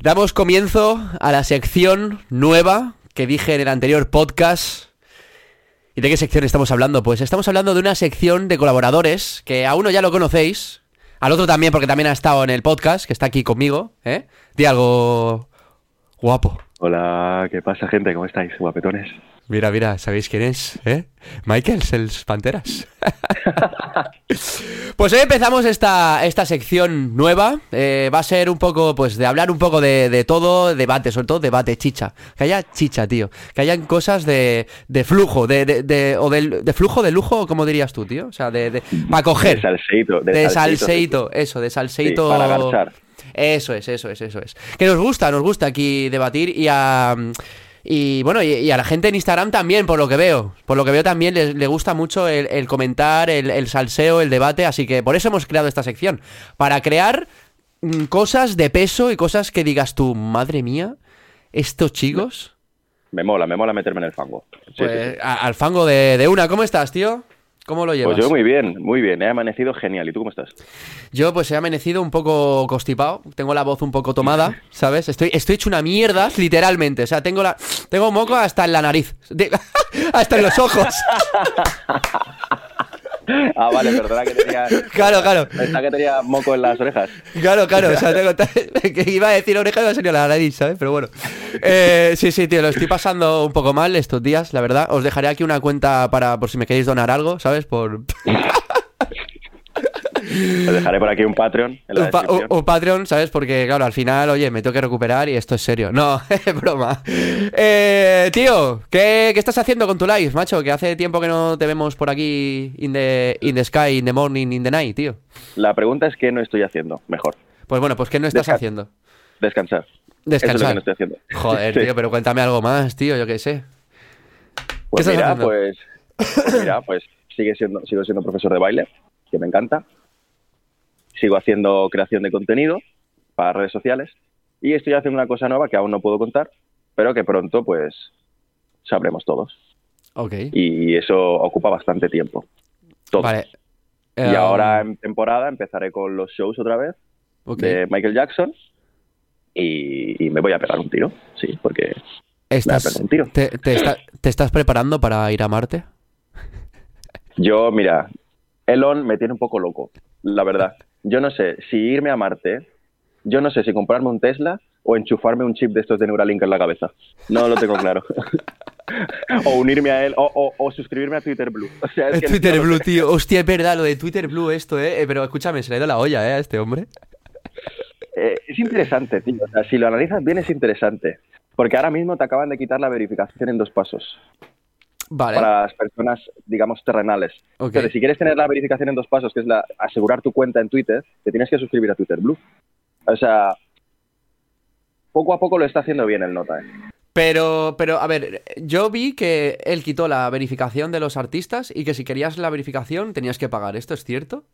Damos comienzo a la sección nueva que dije en el anterior podcast. ¿Y de qué sección estamos hablando? Pues estamos hablando de una sección de colaboradores que a uno ya lo conocéis, al otro también porque también ha estado en el podcast, que está aquí conmigo, ¿eh? Di algo guapo. Hola, ¿qué pasa gente? ¿Cómo estáis, guapetones? Mira, mira, ¿sabéis quién es? ¿Eh? Michael, el Panteras. pues hoy empezamos esta, esta sección nueva. Eh, va a ser un poco, pues, de hablar un poco de, todo, debate, sobre todo debate, chicha. Que haya chicha, tío. Que hayan cosas de, de flujo, de, de, o de flujo de lujo, como dirías tú, tío. O sea, de, de para coger. De salseito. De, salseito, eso, de salseito. para agarchar. Eso es, eso es, eso es. Que nos gusta, nos gusta aquí debatir y a... Y bueno, y, a la gente en Instagram también, por lo que veo. Por lo que veo también le gusta mucho el, comentar, el, salseo, el debate. Así que por eso hemos creado esta sección. Para crear mm, cosas de peso y cosas que digas tú, madre mía, estos chicos. Me mola, me mola meterme en el fango. Pues, al fango de, de una. ¿Cómo estás, tío? ¿Cómo lo llevas? Pues yo muy bien, muy bien. He amanecido genial. ¿Y tú cómo estás? Yo pues he amanecido un poco constipado. Tengo la voz un poco tomada, ¿sabes? Estoy, estoy hecho una mierda, literalmente. O sea, tengo la, tengo moco hasta en la nariz. hasta en los ojos. Ah, vale, perdona que tenía. Claro, claro. Pensaba que tenía moco en las orejas. Claro, claro. O sea, tengo, que iba a decir oreja y iba a salir la nariz, ¿sabes? Pero bueno. Eh, sí, sí, tío, lo estoy pasando un poco mal estos días, la verdad. Os dejaré aquí una cuenta para por si me queréis donar algo, ¿sabes? Por. Te dejaré por aquí un Patreon. En la un, Patreon, ¿sabes? Porque, claro, al final, oye, me tengo que recuperar y esto es serio. No, es broma. Eh, tío, ¿qué, estás haciendo con tu live, macho? Que hace tiempo que no te vemos por aquí in the, in the sky, in the morning, in the night, tío. La pregunta es qué no estoy haciendo mejor. Pues bueno, pues ¿qué no estás haciendo? Descansar. Descansar. Eso es lo que no estoy haciendo. Joder, tío, pero cuéntame algo más, tío, yo qué sé. Pues mira, pues, pues, mira, pues sigue siendo, sigo siendo profesor de baile, que me encanta sigo haciendo creación de contenido para redes sociales y estoy haciendo una cosa nueva que aún no puedo contar, pero que pronto pues sabremos todos. Ok. Y eso ocupa bastante tiempo. Todo. Vale. Y um, ahora en temporada empezaré con los shows otra vez de Michael Jackson y, me voy a pegar un tiro, sí, porque ¿Estás, un tiro. Te, ¿Te estás preparando para ir a Marte? Yo, mira, Elon me tiene un poco loco, la verdad yo no sé si irme a Marte, yo no sé si comprarme un Tesla o enchufarme un chip de estos de Neuralink en la cabeza. No lo tengo claro. o unirme a él, o, suscribirme a Twitter Blue. Twitter Blue, tío. Hostia, es verdad, lo de Twitter Blue esto, ¿eh? Pero escúchame, se le ha ido la olla, ¿eh? A este hombre. Eh, es interesante, tío. O sea, si lo analizas bien, es interesante. Porque ahora mismo te acaban de quitar la verificación en dos pasos para las personas, digamos, terrenales. Entonces, si quieres tener la verificación en dos pasos, que es la asegurar tu cuenta en Twitter, te tienes que suscribir a Twitter Blue. O sea, poco a poco lo está haciendo bien el Nota. ¿eh? Pero, pero, a ver, yo vi que él quitó la verificación de los artistas y que si querías la verificación tenías que pagar. ¿Esto es cierto?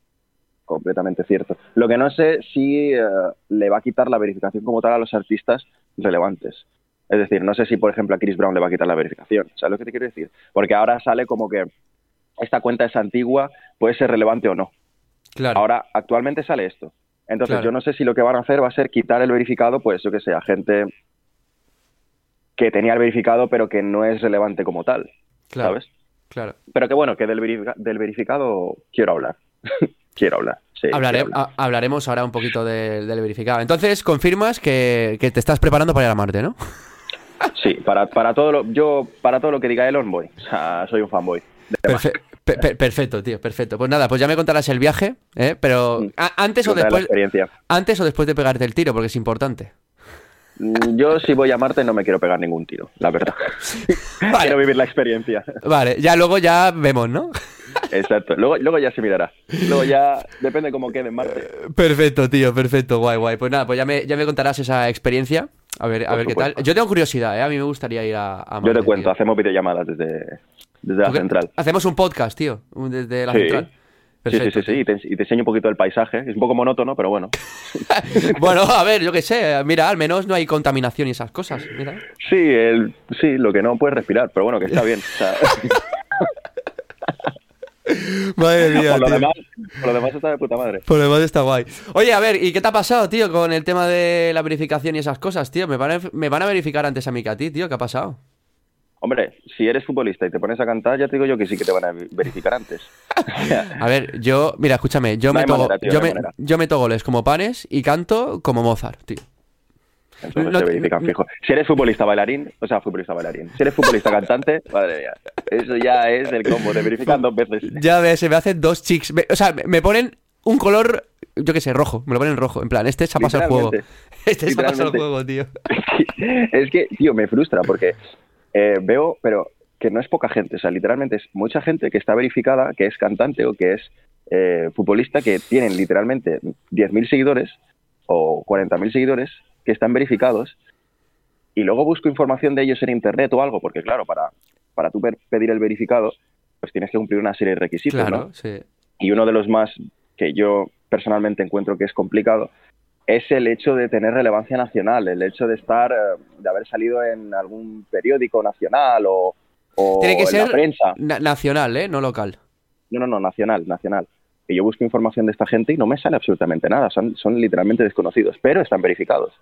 Completamente cierto. Lo que no sé si eh, le va a quitar la verificación como tal a los artistas relevantes. Es decir, no sé si, por ejemplo, a Chris Brown le va a quitar la verificación. ¿Sabes lo que te quiero decir? Porque ahora sale como que esta cuenta es antigua, puede ser relevante o no. Claro. Ahora, actualmente sale esto. Entonces, yo no sé si lo que van a hacer va a ser quitar el verificado, pues yo que sé, a gente que tenía el verificado, pero que no es relevante como tal. Claro. ¿Sabes? Claro. Pero que bueno, que del, del verificado quiero hablar. quiero hablar. Sí, hablaremos ahora un poquito del verificado. Entonces, confirmas que, que te estás preparando para ir a Marte, ¿no? Sí, para, para, todo lo, yo para todo lo que diga Elon voy. O sea, soy un fanboy. perfecto, tío, perfecto. Pues nada, pues ya me contarás el viaje, ¿eh? pero mm. antes o después antes o después de pegarte el tiro, porque es importante. Mm, yo si voy a Marte no me quiero pegar ningún tiro, la verdad. Quiero vivir la experiencia. Vale, ya luego ya vemos, ¿no? Exacto, luego, luego ya se mirará. Luego ya depende cómo quede en Marte. Perfecto, tío, perfecto, guay, guay. Pues nada, pues ya me, ya me contarás esa experiencia. A ver, a ver qué tal. Yo tengo curiosidad, ¿eh? A mí me gustaría ir a, Yo te cuento, hacemos videollamadas desde, desde la central. Hacemos un podcast, tío, desde la central. sí, sí, sí, sí. Y, te, enseño un poquito el paisaje. Es un poco monótono, pero bueno. bueno, a ver, yo qué sé. Mira, al menos no hay contaminación y esas cosas. Sí, el, sí, lo que no puedes respirar, pero bueno, que está bien. Madre mía, por, lo demás, por lo demás está de puta madre. Por lo demás está guay. Oye, a ver, ¿y qué te ha pasado, tío, con el tema de la verificación y esas cosas, tío? Me van a, me van a verificar antes a mí que a ti, tío. ¿Qué ha pasado? Hombre, si eres futbolista y te pones a cantar, ya te digo yo que sí que te van a verificar antes. a ver, yo, mira, escúchame, yo, meto, yo, me, yo meto goles como panes y canto como Mozart, tío. Entonces te verifican fijo. Si eres futbolista bailarín, o sea, futbolista bailarín. Si eres futbolista cantante, madre mía. Eso ya es el combo, te verifican dos veces. Ya ves, se me hacen dos chicks. o sea, me ponen un color, yo qué sé, rojo. Me lo ponen rojo. En plan, este se ha pasado el juego. Este se ha pasado el juego, tío. es que, tío, me frustra porque eh, veo, pero que no es poca gente, o sea, literalmente es mucha gente que está verificada, que es cantante o que es eh, futbolista, que tienen literalmente 10.000 seguidores o 40.000 seguidores que están verificados y luego busco información de ellos en internet o algo, porque claro, para, para tú pedir el verificado, pues tienes que cumplir una serie de requisitos, claro, Sí. Y uno de los más que yo personalmente encuentro que es complicado es el hecho de tener relevancia nacional, el hecho de estar, eh, de haber salido en algún periódico nacional o, Tiene que en ser la prensa. nacional, ¿eh? No local. No, no, no, nacional, nacional. Y yo busco información de esta gente y no me sale absolutamente nada, son, son literalmente desconocidos, pero están verificados.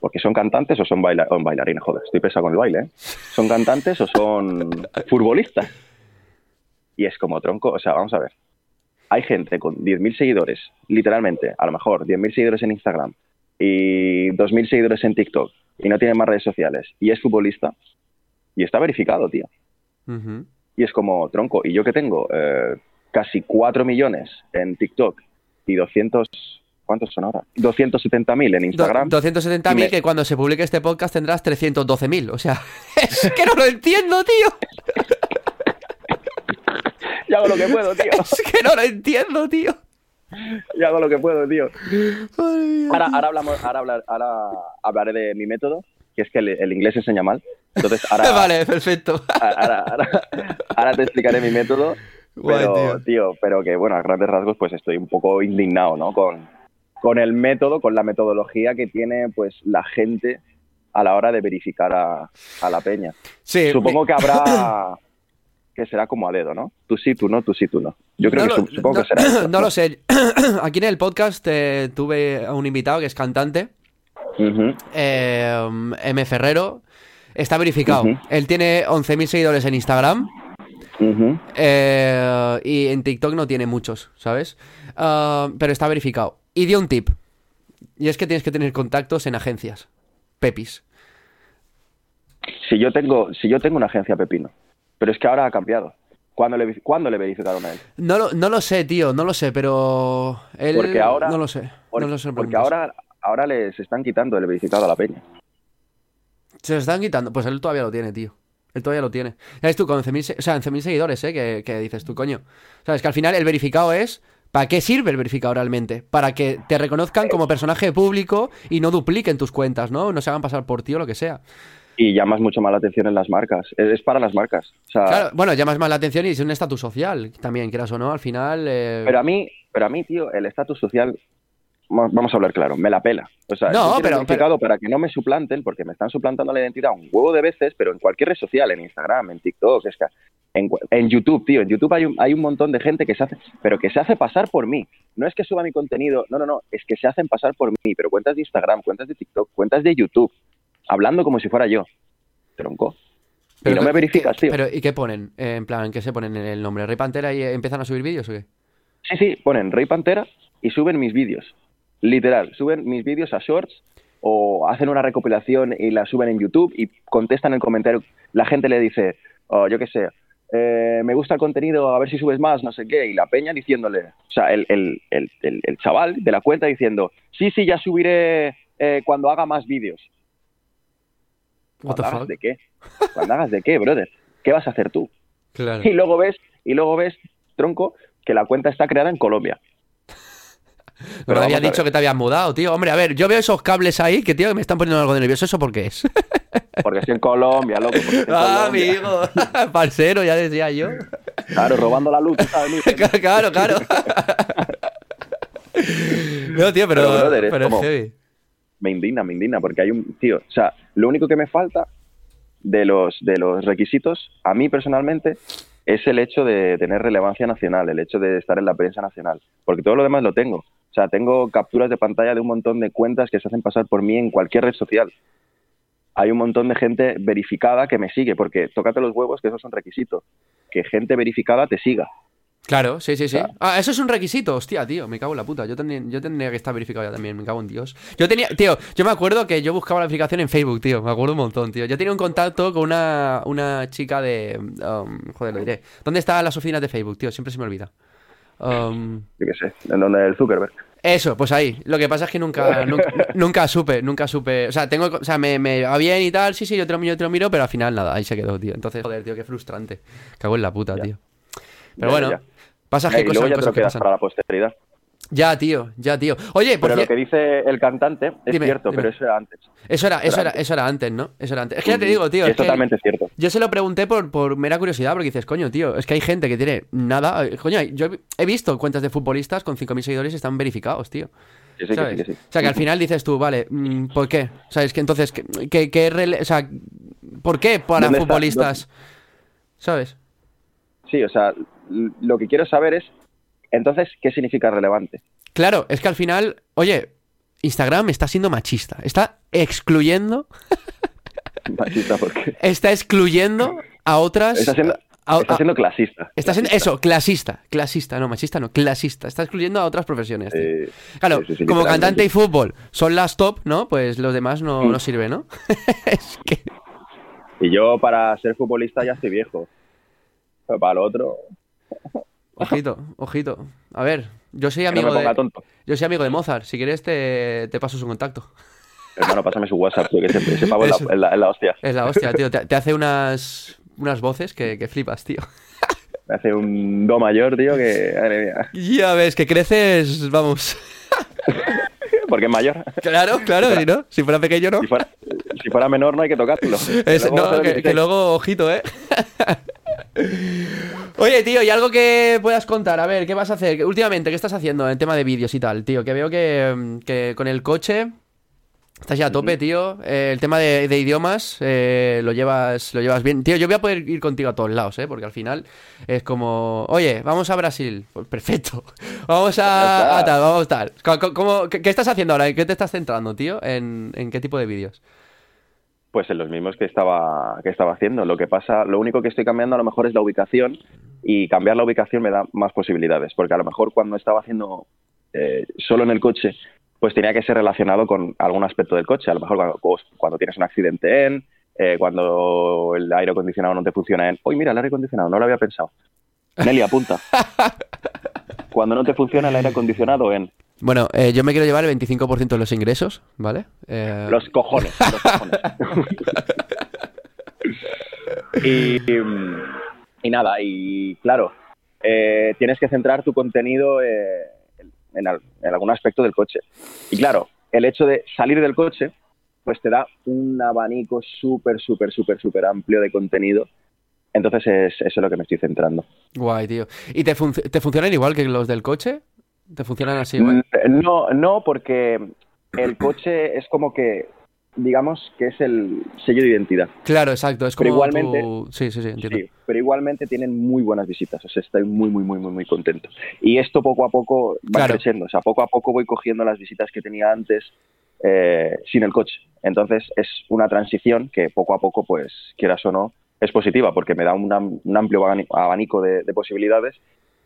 Porque son cantantes o son bailarines, joder, estoy pesado con el baile, ¿eh? ¿Son cantantes o son futbolistas? Y es como tronco, o sea, vamos a ver, hay gente con 10.000 seguidores, literalmente, a lo mejor 10.000 seguidores en Instagram y 2.000 seguidores en TikTok y no tiene más redes sociales y es futbolista y está verificado, tío. Y es como tronco. Y yo que tengo eh, casi 4 millones en TikTok y 200... ¿Cuántos son ahora? 270.000 en Instagram. 270.000 que cuando se publique este podcast tendrás 312.000. O sea, es que no lo entiendo, tío. Yo hago lo que puedo, tío. Es que no lo entiendo, tío. Yo hago lo que puedo, tío. ahora, ahora, hablamos, ahora, ahora hablaré de mi método, que es que el, inglés enseña mal. Entonces, ahora. vale, perfecto. Ahora, ahora, te explicaré mi método. Pero, tío. pero que bueno, a grandes rasgos, pues estoy un poco indignado, ¿no? Con, con el método, con la metodología que tiene, pues, la gente a la hora de verificar a, a la peña. Sí. Supongo que habrá que será como a dedo, ¿no? Tú sí, tú no, tú sí, tú no. Yo creo que supongo que será. no lo sé. Aquí en el podcast eh, tuve a un invitado que es cantante, eh, M. Ferrero. Está verificado. Él tiene 11.000 seguidores en Instagram. Eh, y en TikTok no tiene muchos, ¿sabes? Ah, pero está verificado. Y dio un tip. Y es que tienes que tener contactos en agencias. Pepis. Si yo tengo, si yo tengo una agencia Pepino pero es que ahora ha cambiado. ¿Cuándo le, ¿cuándo le verificaron a él? No lo, no lo sé, tío, no lo sé, pero él porque ahora, no lo sé. porque ahora, ahora les están quitando el verificado a la peña. Se lo están quitando, pues él todavía lo tiene, tío. Él todavía lo tiene. Ya tú, con 11.000 o sea, seguidores, ¿eh? Que, dices tú, coño. Sabes que al final el verificado es ¿Para qué sirve el verificado realmente? Para que te reconozcan como personaje público y no dupliquen tus cuentas, ¿no? No se hagan pasar por ti o lo que sea y llamas mucho más la atención en las marcas. Es para las marcas. claro, bueno, llamas más la atención y es un estatus social también, quieras o no, al final. Eh, pero a mí, pero a mí, tío, el estatus social, vamos a hablar claro, me la pela. O sea, no, pero, para que no me suplanten, porque me están suplantando la identidad un huevo de veces, pero en cualquier red social, en Instagram, en TikTok, es que en, en, YouTube, tío, en YouTube hay un, hay un montón de gente que se hace, pero que se hace pasar por mí. No es que suba mi contenido, no, no, no, es que se hacen pasar por mí, pero cuentas de Instagram, cuentas de TikTok, cuentas de YouTube hablando como si fuera yo. Tronco. Pero y no me verificas, tío. Pero, ¿y qué ponen? Eh, en plan, ¿qué se ponen en el nombre? ¿Rey Pantera y empiezan a subir vídeos o qué? Sí, sí, ponen Rey Pantera y suben mis vídeos. Literal, suben mis vídeos a Shorts o hacen una recopilación y la suben en YouTube y contestan el comentario. La gente le dice, oh, yo qué sé, eh, me gusta el contenido, a ver si subes más, no sé qué. Y la peña diciéndole, o sea, el, el, el, el chaval de la cuenta diciendo, sí, sí, ya subiré eh, cuando haga más vídeos. ¿Cuando hagas de qué? Cuando hagas de qué, brother. ¿Qué vas a hacer tú? Claro. Y luego ves, y luego ves, tronco, que la cuenta está creada en Colombia. Pero había dicho que te habías mudado, tío. Hombre, a ver, yo veo esos cables ahí que, tío, me están poniendo algo de nervioso. ¿Eso por qué es? Porque estoy en Colombia, loco. ah, amigo. Parcero, ya decía yo. Claro, robando la luz, ¿sabes? claro, claro. no, tío, pero, pero, es heavy me indigna, me indigna, porque hay un, tío, o sea, lo único que me falta de los, de los requisitos, a mí personalmente, es el hecho de tener relevancia nacional, el hecho de estar en la prensa nacional, porque todo lo demás lo tengo. O sea, tengo capturas de pantalla de un montón de cuentas que se hacen pasar por mí en cualquier red social. Hay un montón de gente verificada que me sigue, porque tócate los huevos, que eso es un requisito. Que gente verificada te siga. Claro, sí, sí, sí. Ah, eso es un requisito, hostia, tío, me cago en la puta. Yo, tendría, yo tendría que estar verificado ya también, me cago en Dios. Yo tenía, tío, yo me acuerdo que yo buscaba la verificación en Facebook, tío, me acuerdo un montón, tío. Yo tenía un contacto con una, una chica de... Um, joder, lo diré. ¿Dónde están las oficinas de Facebook, tío? Siempre se me olvida. Um, yo qué sé, en donde el Zuckerberg. Eso, pues ahí. Lo que pasa es que nunca, nunca, supe, nunca supe. O sea, tengo, o sea, me, me va bien y tal, sí, sí, yo te lo miro, yo te lo miro, pero al final nada, ahí se quedó, tío. Entonces, joder, tío, qué frustrante. Cago en la puta, tío. Pero bueno, pasa que cosas, ya te quedas para la posteridad. Ya, tío, ya, tío. Oye, pero lo que dice el cantante es cierto, pero eso era antes. Eso era, eso era, eso era antes, ¿no? Eso era antes. Es que ya te digo, tío. Es, totalmente cierto. Yo se lo pregunté por, por mera curiosidad, porque dices, coño, tío, es que hay gente que tiene nada. Coño, yo he visto cuentas de futbolistas con 5.000 seguidores y están verificados, tío. Sí, sí, ¿sabes? Sí, o sea, que al final dices tú, vale, mm, ¿por qué? ¿Sabes? Que entonces, ¿qué, qué, o sea, ¿por qué para futbolistas? ¿Sabes? Sí, o sea, lo que quiero saber es entonces, ¿qué significa relevante? Claro, es que al final, oye, Instagram está siendo machista. Está excluyendo. ¿Machista por qué? Está excluyendo a otras. Está siendo, clasista. Está siendo, eso, clasista. Clasista, no, machista no, clasista. Está excluyendo a otras profesiones. claro, como cantante y fútbol son las top, ¿no? Pues los demás no, mm. no sirven, ¿no? es que... Y yo para ser futbolista ya estoy viejo. Pero para lo otro. Ojito, ojito. A ver, yo soy amigo de. Yo soy amigo de Mozart. Si quieres, te, te paso su contacto. Hermano, pásame su WhatsApp, tío, que ese, pavo es la, la, hostia. Es la hostia, tío. Te, hace unas, unas voces que, que flipas, tío. Me hace un do mayor, tío, que. Madre mía. Ya ves, que creces, vamos. Porque es mayor. Claro, claro, si no, si fuera pequeño no. Si fuera, si fuera menor no hay que tocarlo. no, que, luego, ojito, ¿eh? Oye, tío, ¿y algo que puedas contar? A ver, ¿qué vas a hacer? Últimamente, ¿qué estás haciendo en tema de vídeos y tal, tío? Que veo que, con el coche estás ya a tope, tío. Eh, el tema de, idiomas eh, lo, llevas, lo llevas bien. Tío, yo voy a poder ir contigo a todos lados, ¿eh? Porque al final es como, oye, vamos a Brasil. Pues perfecto. Vamos a, tal, vamos a tal. qué, estás haciendo ahora? ¿En qué te estás centrando, tío? ¿En, en qué tipo de vídeos? Pues en los mismos que estaba, que estaba haciendo. Lo que pasa, lo único que estoy cambiando a lo mejor es la ubicación y cambiar la ubicación me da más posibilidades, porque a lo mejor cuando estaba haciendo eh, solo en el coche, pues tenía que ser relacionado con algún aspecto del coche. A lo mejor cuando, tienes un accidente en, eh, cuando el aire acondicionado no te funciona en, uy, mira, el aire acondicionado, no lo había pensado. Nelly, apunta. cuando no te funciona el aire acondicionado en, bueno, eh, yo me quiero llevar el 25% de los ingresos, ¿vale? Eh, los cojones, los cojones. y, nada, y claro, eh, tienes que centrar tu contenido en, algún aspecto del coche. Y claro, el hecho de salir del coche, pues te da un abanico súper, súper, súper, súper amplio de contenido. Entonces es, eso es lo que me estoy centrando. Guay, tío. ¿Y te, te funcionan igual que los del coche? ¿Te funcionan así? Mm, no, no, porque el coche es como que, digamos, que es el sello de identidad. Claro, exacto. Es como pero igualmente, sí, sí, sí, entiendo. Sí, pero igualmente tienen muy buenas visitas. O sea, estoy muy, muy, muy, muy, muy contento. Y esto poco a poco va creciendo. O sea, poco a poco voy cogiendo las visitas que tenía antes eh, sin el coche. Entonces es una transición que poco a poco, pues, quieras o no, es positiva porque me da un amplio abanico de posibilidades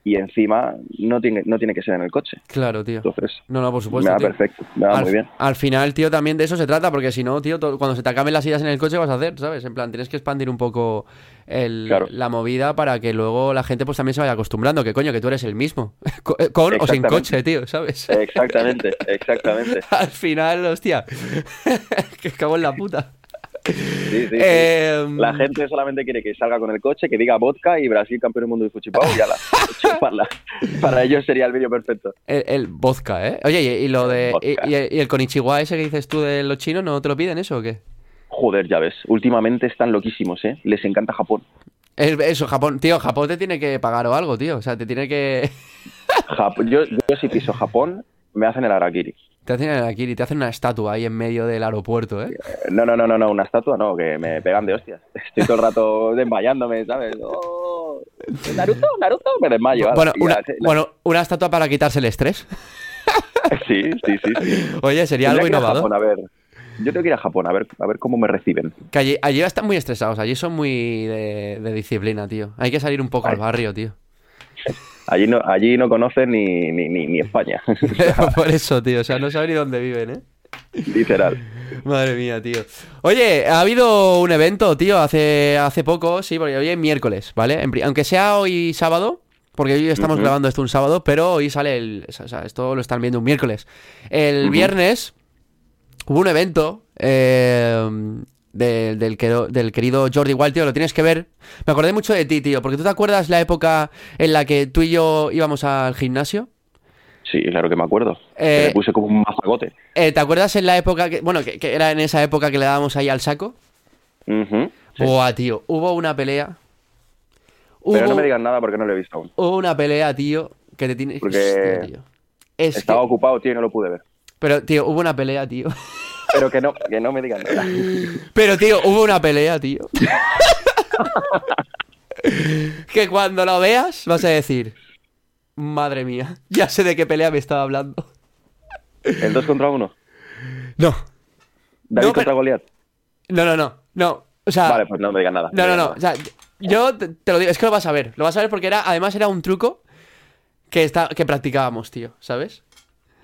y encima no tiene, no tiene que ser en el coche. Claro, tío. Entonces, no, no, por supuesto. Me da perfecto, me da muy bien. Al final, tío, también de eso se trata, porque si no, tío, cuando se te acaben las ideas en el coche, vas a hacer, ¿sabes? En plan, tienes que expandir un poco el, la movida para que luego la gente pues también se vaya acostumbrando, que coño, que tú eres el mismo, eh, con o sin coche, tío, ¿sabes? Exactamente, exactamente. al final, hostia, que cago en la puta. Sí, sí, em, La gente solamente quiere que salga con el coche, que diga vodka y Brasil campeón del mundo de fuchipau y ya la, para, ellos sería el vídeo perfecto. El, vodka, ¿eh? Oye, y, lo de y, el konichiwa ese que dices tú de los chinos, ¿no te lo piden eso o qué? Joder, ya ves. Últimamente están loquísimos, ¿eh? Les encanta Japón. eso, Japón. Tío, Japón te tiene que pagar o algo, tío. O sea, te tiene que... yo, yo si piso Japón, me hacen el harakiri. Te hacen el Akiri, te hacen una estatua ahí en medio del aeropuerto, ¿eh? No, no, no, no, no una estatua no, que me pegan de hostias. Estoy todo el rato desmayándome, ¿sabes? Oh, Naruto, Naruto, me desmayo. Bueno, una, bueno, una estatua para quitarse el estrés. sí, sí, sí, Oye, sería algo innovador. a ver. Yo tengo que ir a Japón a ver, a ver cómo me reciben. Que allí, allí están muy estresados, allí son muy de, disciplina, tío. Hay que salir un poco al barrio, tío. Allí no, allí no conocen ni, ni, ni, España. Por eso, tío. O sea, no saben ni dónde viven, ¿eh? Literal. Madre mía, tío. Oye, ha habido un evento, tío, hace, hace poco, sí, porque hoy es miércoles, ¿vale? Aunque sea hoy sábado, porque hoy estamos grabando esto un sábado, pero hoy sale el. O sea, esto lo están viendo un miércoles. El viernes hubo un evento eh, del, del, querido Jordi Wild, tío, lo tienes que ver. Me acordé mucho de ti, tío, porque tú te acuerdas la época en la que tú y yo íbamos al gimnasio. Sí, claro que me acuerdo. me eh, puse como un mazagote. Eh, ¿Te acuerdas en la época que, bueno, que, era en esa época que le dábamos ahí al saco? Buah, tío, hubo una pelea. Pero no me digan nada porque no lo he visto aún. Hubo una pelea, tío, que te tiene... Porque estaba ocupado, tío, y no lo pude ver. Pero, tío, hubo una pelea, tío. Pero que no, que no me digan nada. Pero, tío, hubo una pelea, tío. que cuando lo veas vas a decir, madre mía, ya sé de qué pelea me estaba hablando. ¿El 2 contra 1? No. ¿David contra Goliath? No, no, no, no. O sea, vale, pues no me digas nada. No, no, no. O sea, yo te, lo digo, es que lo vas a ver. Lo vas a ver porque era, además era un truco que, está, que practicábamos, tío, ¿sabes?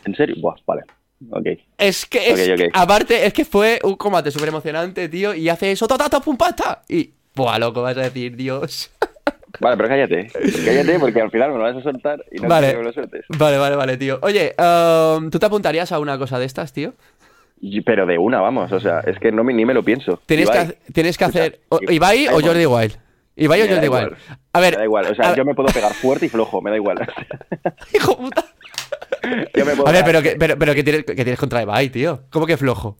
¿En serio? Buah, vale. Ok. Es que, es, aparte, es que fue un combate súper emocionante, tío, y hace eso, ta, pum, pasta. Y, buah, loco, vas a decir, Dios. Vale, pero cállate. Cállate porque al final me lo vas a soltar y no vale. quiero que lo sueltes. Vale, vale, vale, tío. Oye, um, ¿tú te apuntarías a una cosa de estas, tío? Pero de una, vamos. O sea, es que no ni me lo pienso. Tienes que, tienes que hacer. ¿Ibai o Jordi Wild? ¿Ibai o Jordi Wild? A ver. Me da igual. O sea, yo me puedo pegar fuerte y flojo, me da igual. Hijo puta. A ver, pero, que, pero, pero ¿qué, tienes, tienes contra Ibai, tío? ¿Cómo que flojo?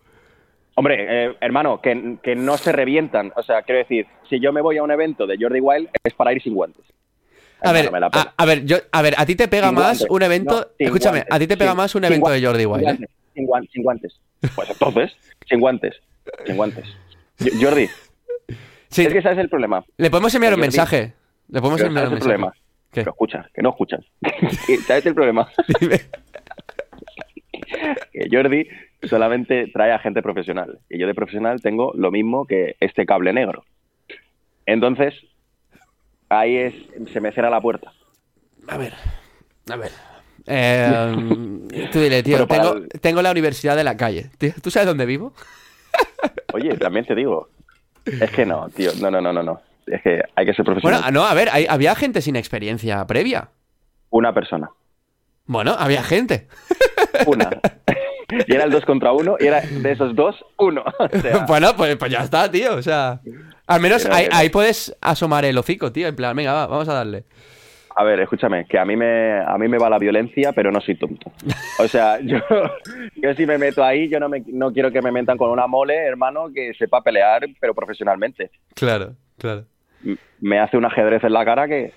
Hombre, eh, hermano, que, no se revientan. O sea, quiero decir, si yo me voy a un evento de Jordi Wild es para ir sin guantes. A ver, a, ver, yo, a ver, a ti te pega más un evento. escúchame, a ti te pega más un evento de Jordi Wild. ¿eh? Sin, guantes, sin, guantes, Pues entonces, sin guantes. Sin guantes. Jordi. Sí. Es que ese es el problema. Le podemos enviar un mensaje. Le podemos enviar un mensaje. Problema. Que escuchas, que no escuchas. ¿Sabes el problema? que Jordi solamente trae a gente profesional. Y yo de profesional tengo lo mismo que este cable negro. Entonces, ahí es, se me cierra la puerta. A ver, a ver. Eh, tú dile, tío, tengo, la universidad de la calle. ¿Tú sabes dónde vivo? Oye, también te digo. Es que no, tío. No, no, no, no, no. Es que hay que ser profesional. Bueno, no, a ver, había gente sin experiencia previa. Una persona. Bueno, había gente. Una. Y era el dos contra uno, y era de esos dos, uno. bueno, pues, pues, ya está, tío. O sea, al menos ahí, puedes asomar el hocico, tío. En plan, venga, vamos a darle. A ver, escúchame, que a mí me a mí me va la violencia, pero no soy tonto. O sea, yo, yo si me meto ahí, yo no, me, no quiero que me metan con una mole, hermano, que sepa pelear, pero profesionalmente. Claro, claro. Me hace un ajedrez en la cara que,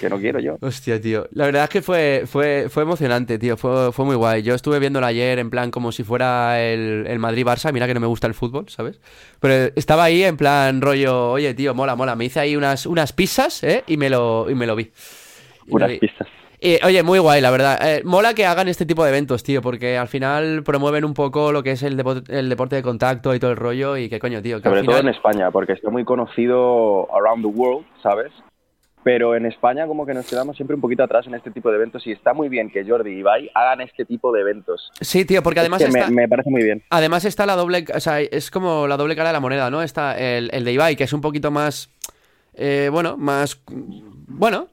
que no quiero yo. Hostia, tío. La verdad es que fue, fue, fue emocionante, tío. Fue, fue muy guay. Yo estuve viéndolo ayer en plan como si fuera el, el Madrid-Barça. Mira que no me gusta el fútbol, ¿sabes? Pero estaba ahí en plan rollo, oye, tío, mola, mola. Me hice ahí unas, unas pizzas, ¿eh? Y me lo, y me lo vi. unas pizzas. Oye, muy guay, la verdad. Eh, mola que hagan este tipo de eventos, tío, porque al final promueven un poco lo que es el, el deporte de contacto y todo el rollo. Y qué coño, tío. Sobre todo en España, porque está muy conocido around the world, ¿sabes? pero en España como que nos quedamos siempre un poquito atrás en este tipo de eventos y está muy bien que Jordi y Ibai hagan este tipo de eventos. Sí, tío, porque además me, parece muy bien. Además está la doble, o sea, es como la doble cara de la moneda, ¿no? Está el, el de Ibai, que es un poquito más, eh, bueno, más, bueno...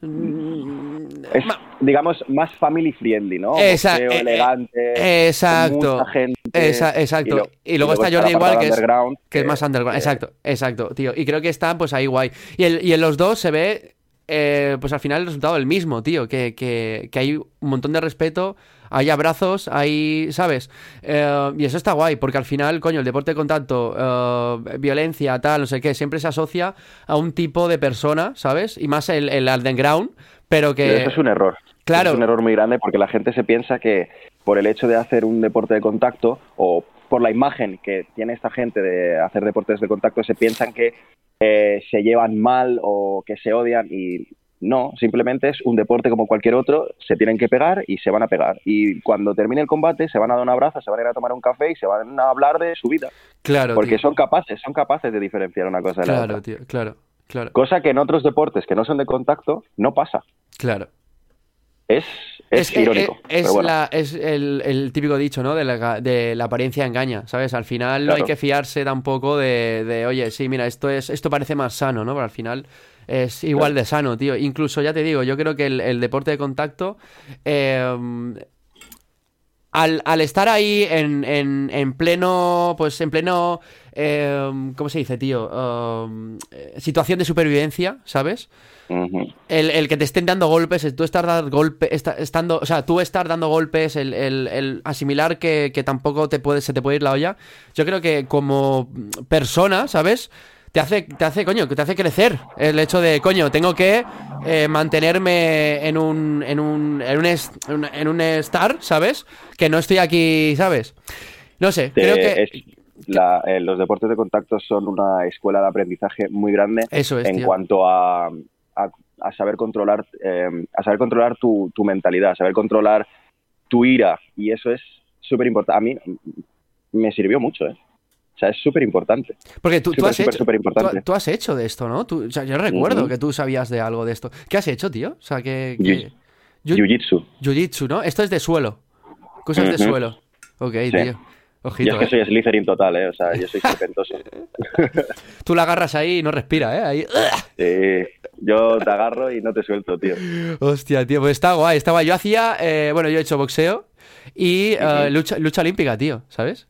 Es, digamos, más family friendly, ¿no? Exacto. Eh, elegante. Exacto. exacto. Y, luego, está Jordi igual, que es, que, es más underground. exacto, exacto, tío. Y creo que está pues ahí guay. Y, el, y en los dos se ve eh, pues al final el resultado es el mismo, tío. Que, que, que, hay un montón de respeto, hay abrazos, hay, ¿sabes? Eh, y eso está guay, porque al final, coño, el deporte de contacto, eh, violencia, tal, no sé qué, siempre se asocia a un tipo de persona, ¿sabes? Y más el, el underground, pero que... eso es un error. Claro. es un error muy grande porque la gente se piensa que por el hecho de hacer un deporte de contacto o por la imagen que tiene esta gente de hacer deportes de contacto, se piensan que eh, se llevan mal o que se odian y No, simplemente es un deporte como cualquier otro, se tienen que pegar y se van a pegar. Y cuando termine el combate se van a dar un abrazo, se van a ir a tomar un café y se van a hablar de su vida. Claro. Porque son capaces, son capaces de diferenciar una cosa de la otra. Claro, tío, claro, claro. Cosa que en otros deportes que no son de contacto no pasa. Claro. Es, es, irónico. Es, es el, típico dicho, ¿no? De la, de la, apariencia engaña, ¿sabes? Al final no hay que fiarse tampoco de, de, oye, sí, mira, esto, es, esto parece más sano, ¿no? Pero al final es igual de sano, tío. Incluso, ya te digo, yo creo que el, deporte de contacto... Em, al, estar ahí en, en, pleno, pues en pleno, em, ¿cómo se dice, tío? Em, situación de supervivencia, ¿sabes? el, que te estén dando golpes, tú estar dando golpes, estando, o sea, tú estar dando golpes, el, asimilar que, tampoco te puede, se te puede ir la olla, yo creo que como persona, ¿sabes? Te hace, te hace, coño, que te hace crecer el hecho de, coño, tengo que eh, mantenerme en un, en un, en un, en un star, ¿sabes? Que no estoy aquí, ¿sabes? No sé, creo que... Eh, los deportes de contacto son una escuela de aprendizaje muy grande Eso en cuanto a, a, saber controlar eh, a saber controlar tu, tu mentalidad, a saber controlar tu ira y eso es súper importante. A mí me sirvió mucho, ¿eh? O sea, es súper importante. Porque tú, has hecho, tú, has hecho de esto, ¿no? o sea, yo recuerdo que tú sabías de algo de esto. ¿Qué has hecho, tío? O sea, que... Jiu-Jitsu. Jiu-Jitsu, ¿no? Esto es de suelo. Cosas de suelo. Ok, tío. Ojito, yo es que eh. soy Slytherin total, ¿eh? O sea, yo soy serpentoso. Tú la agarras ahí y no respira, ¿eh? Ahí... Sí, yo te agarro y no te suelto, tío. Hostia, tío, pues está guay, está guay. Yo hacía, eh, bueno, yo he hecho boxeo y eh, lucha, lucha olímpica, tío, ¿sabes?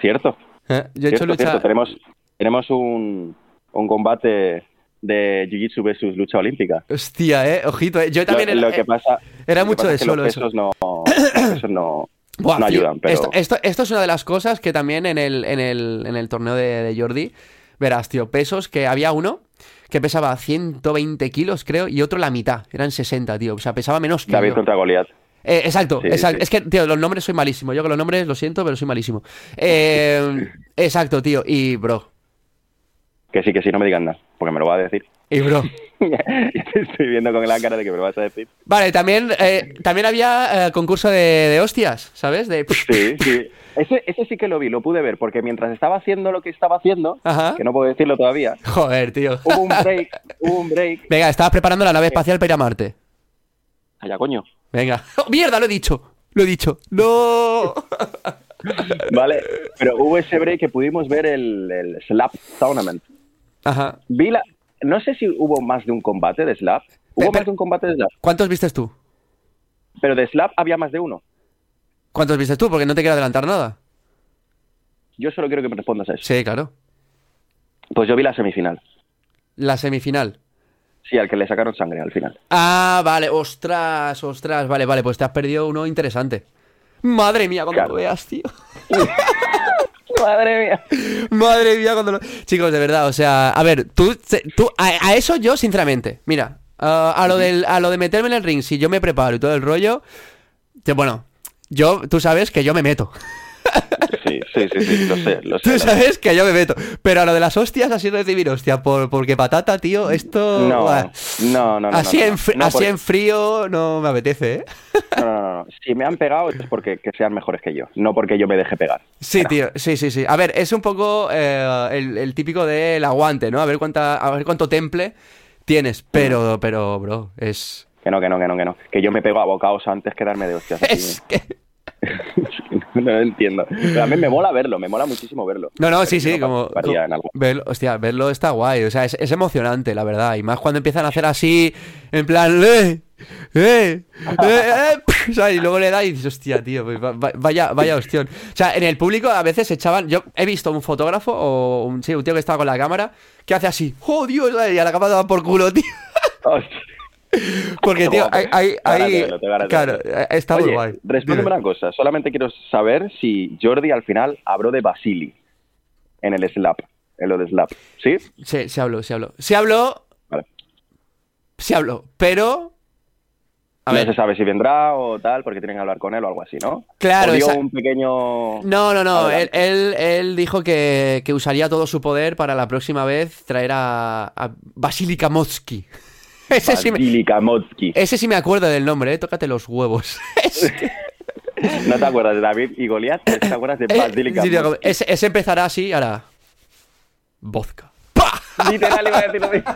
Cierto. Eh, yo he hecho lucha... Tenemos, tenemos un, un combate de Jiu-Jitsu versus lucha olímpica. Hostia, eh, ojito, eh. yo también... Lo, que pasa... Era mucho de solo eso. No, esos no... no ayudan, pero... Esto, esto, es una de las cosas que también en el, en el, en el torneo de, Jordi, verás, tío, pesos que había uno que pesaba 120 kilos, creo, y otro la mitad, eran 60, tío, o sea, pesaba menos que David contra Goliat. Eh, exacto, exacto. Es que, tío, los nombres soy malísimo. Yo con los nombres lo siento, pero soy malísimo. Eh, exacto, tío. Y, bro. Que sí, que sí, no me digan nada, porque me lo va a decir. Y, bro. estoy viendo con la cara de que me lo vas a decir. Vale, también, eh, también había concurso de, hostias, ¿sabes? De... Sí, sí. Ese, ese sí que lo vi, lo pude ver, porque mientras estaba haciendo lo que estaba haendo, que no puedo decirlo todavía. Joder, tío. Hubo un break, hubo un break. Venga, estabas preparando la nave espacial para ir a Marte. Allá, coño. Venga. ¡Oh, ¡Mierda! Lo he dicho. Lo he dicho. ¡No! vale, pero hubo ese break que pudimos ver el, el Slap Tournament. Ajá. Vi la... No sé si hubo más de un combate de Slap. ¿Hubo más de un combate de Slap? ¿Cuántos viste tú? Pero de Slap había más de uno. ¿Cuántos viste tú? Porque no te quiero adelantar nada. Yo solo quiero que me respondas a eso. Sí, claro. Pues yo vi la semifinal. La semifinal. Sí, al que le sacaron sangre al final. Ah, vale, ostras, ostras, vale, vale, pues te has perdido uno interesante. Madre mía, cuando lo veas, tío. Madre mía. Madre mía, cuando lo... Chicos, de verdad, o sea, a ver, tú, tú a, eso yo, sinceramente, mira, a, lo del, a lo de meterme en el ring, si yo me preparo y todo el rollo, bueno, yo, tú sabes que yo me meto. Sí, sí, sí, lo sé, lo sé. Tú sabes que yo me meto. Pero a lo de las hostias, así recibir hostia, por, porque patata, tío, esto. No, no, no, Así, en, así en frío no me apetece, ¿eh? No, no, no. Si me han pegado es porque que sean mejores que yo, no porque yo me deje pegar. Sí, tío, sí, sí, sí. A ver, es un poco eh, el, típico del aguante, ¿no? A ver, cuánta, a ver cuánto temple tienes. Pero, pero, bro, es. Que no, que no, que no, que no. Que yo me pego a bocaos antes que darme de hostias. Es que. no lo entiendo. Pero a mí me mola verlo, me mola muchísimo verlo. No, no, sí, sí, como... verlo, hostia, verlo está guay, o sea, es, emocionante, la verdad. Y más cuando empiezan a hacer así, en plan... ¡Eh! ¡Eh! ¡Eh! eh" y luego le da y dices, hostia, tío, pues vaya, vaya hostión. O sea, en el público a veces echaban. Yo he visto un fotógrafo o un, sí, un tío que estaba con la cámara que hace así, ¡oh Dios! Y a la cámara va por culo, tío. Porque, tío, hay, hay, claro, está muy guay. Respóndeme una cosa, solamente quiero saber si Jordi al final habló de Basili en el slap, en lo de slap, ¿sí? Sí, se habló, se habló. Se habló, vale. se habló, pero... A no se sabe si vendrá o tal, porque tienen que hablar con él o algo así, ¿no? Claro. dio un pequeño... No, no, no. Él, él, dijo que, que, usaría todo su poder para la próxima vez traer a, a Basili ese, sí me, ese sí me acuerdo del nombre, ¿eh? Tócate los huevos. ¿No te acuerdas de David y Goliat? ¿Te acuerdas de Basilica ese, ese, empezará así, ahora... Vodka. Literal iba a decir lo mismo.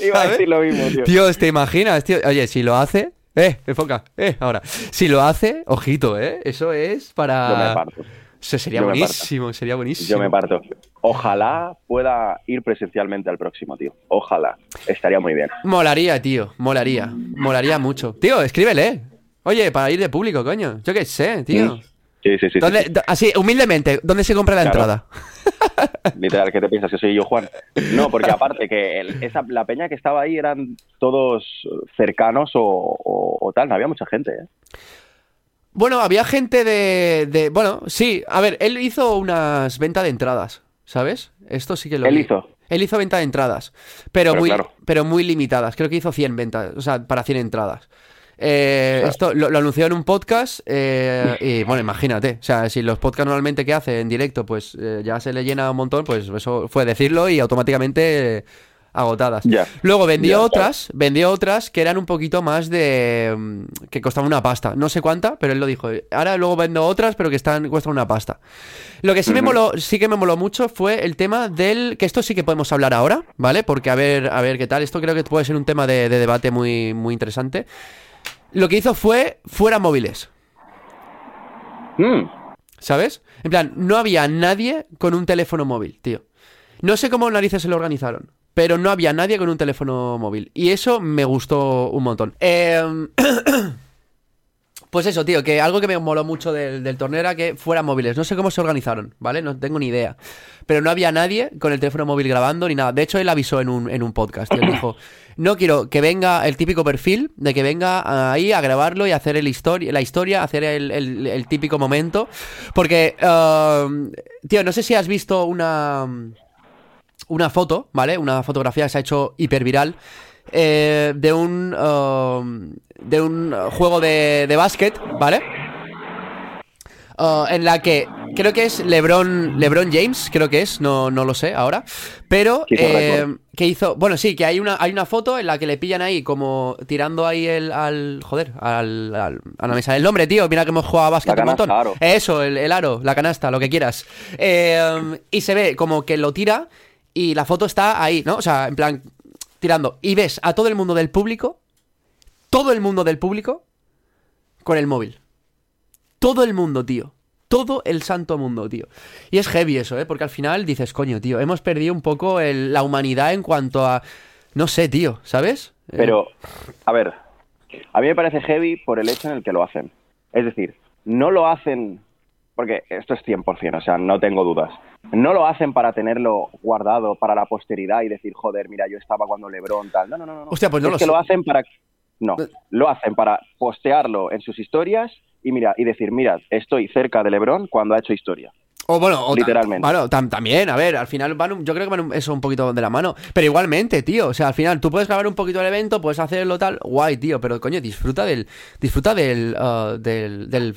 iba a decir lo mismo, tío. Tío, ¿te imaginas, tío? Oye, si lo hace... Eh, enfoca, eh, ahora. Si lo hace, ojito, eh. Eso es para... Yo me parto. Sería buenísimo, sería buenísimo. Yo me parto. Ojalá pueda ir presencialmente al próximo, tío. Ojalá. Estaría muy bien. Molaría, tío. Molaría. Molaría mucho. Tío, escríbele. Oye, para ir de público, coño. Yo qué sé, tío. Sí, sí, sí. Así, humildemente, ¿dónde se compra la entrada? Literal, ¿qué te piensas que soy yo, Juan? No, porque aparte que esa, la peña que estaba ahí eran todos cercanos o, tal, no había mucha gente, ¿eh? Bueno, había gente de, de, Bueno, sí, a ver, él hizo unas ventas de entradas, ¿sabes? Esto sí que lo... Él hizo. Él hizo venta de entradas, pero, muy, pero muy limitadas. Creo que hizo 100 ventas, o sea, para 100 entradas. Eh, esto lo, anunció en un podcast eh, y bueno, imagínate, o sea, si los podcasts normalmente que hace en directo pues eh, ya se le llena un montón, pues eso fue decirlo y automáticamente agotadas. Luego vendió otras, vendió otras que eran un poquito más de mm, que costaban una pasta, no sé cuánta, pero él lo dijo. Ahora luego vendo otras, pero que están cuestan una pasta. Lo que sí me moló, sí que me moló mucho fue el tema del que esto sí que podemos hablar ahora, ¿vale? Porque a ver, a ver qué tal. Esto creo que puede ser un tema de, de debate muy muy interesante lo que hizo fue fuera móviles. Hmm. ¿Sabes? En plan, no había nadie con un teléfono móvil, tío. No sé cómo narices se lo organizaron, pero no había nadie con un teléfono móvil. Y eso me gustó un montón. Eh... Pues eso, tío, que algo que me moló mucho del, torneo era que fueran móviles. No sé cómo se organizaron, ¿vale? No tengo ni idea. Pero no había nadie con el teléfono móvil grabando ni nada. De hecho, él avisó en un, en un podcast. Él dijo, no quiero que venga el típico perfil de que venga ahí a grabarlo y hacer el historia, la historia, hacer el, típico momento. Porque, um, tío, no sé si has visto una, una foto, ¿vale? Una fotografía que se ha hecho hiperviral eh, de un um, de un juego de, de básquet, ¿vale? Uh, en la que creo que es LeBron LeBron James, creo que es, no, no lo sé ahora, pero eh, que hizo, bueno, sí, que hay una hay una foto en la que le pillan ahí como tirando ahí el al joder, al, a la mesa del nombre, tío, mira que hemos jugado a básquet un montón. Eso, el, aro, la canasta, lo que quieras. Eh, y se ve como que lo tira y la foto está ahí, ¿no? O sea, en plan tirando. Y ves a todo el mundo del público, todo el mundo del público, con el móvil. Todo el mundo, tío. Todo el santo mundo, tío. Y es heavy eso, ¿eh? Porque al final dices, coño, tío, hemos perdido un poco la humanidad en cuanto a... No sé, tío, ¿sabes? Eh, Pero, a ver, a mí me parece heavy por el hecho en el que lo hacen. Es decir, no lo hacen porque esto es 100%, o sea, no tengo dudas. No lo hacen para tenerlo guardado para la posteridad y decir, joder, mira, yo estaba cuando Lebron tal. No, no, no. no. Hostia, pues no es que lo hacen para. No, lo hacen para postearlo en sus historias y mira y decir, mira, estoy cerca de Lebron cuando ha hecho historia. O bueno, literalmente. Bueno, también, a ver, al final van, yo creo que van eso un poquito de la mano. Pero igualmente, tío, o sea, al final tú puedes grabar un poquito el evento, puedes hacerlo tal, guay, tío, pero coño, disfruta del, disfruta del, uh, del, del,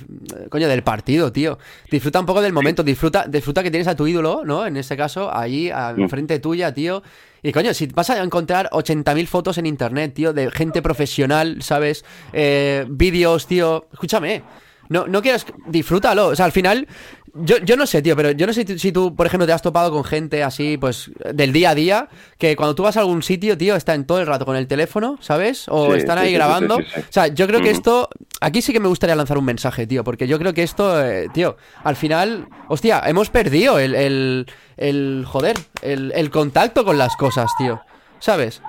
coño, del partido, tío. Disfruta un poco del momento, disfruta, disfruta que tienes a tu ídolo, ¿no? En este caso, allí, mm. frente tuya, tío. Y coño, si vas a encontrar 80.000 fotos en internet, tío, de gente profesional, ¿sabes? Eh, vídeos, tío, escúchame. No, no quieras, disfrútalo. O sea, al final, yo, yo no sé, tío, pero yo no sé si tú, por ejemplo, te has topado con gente así, pues, del día a día, que cuando tú vas a algún sitio, tío, están todo el rato con el teléfono, ¿sabes? O están ahí grabando. o sea, yo creo que esto, aquí sí que me gustaría lanzar un mensaje, tío, porque yo creo que esto, eh, tío, al final, hostia, hemos perdido el, el, el joder, el, el contacto con las cosas, tío, ¿sabes?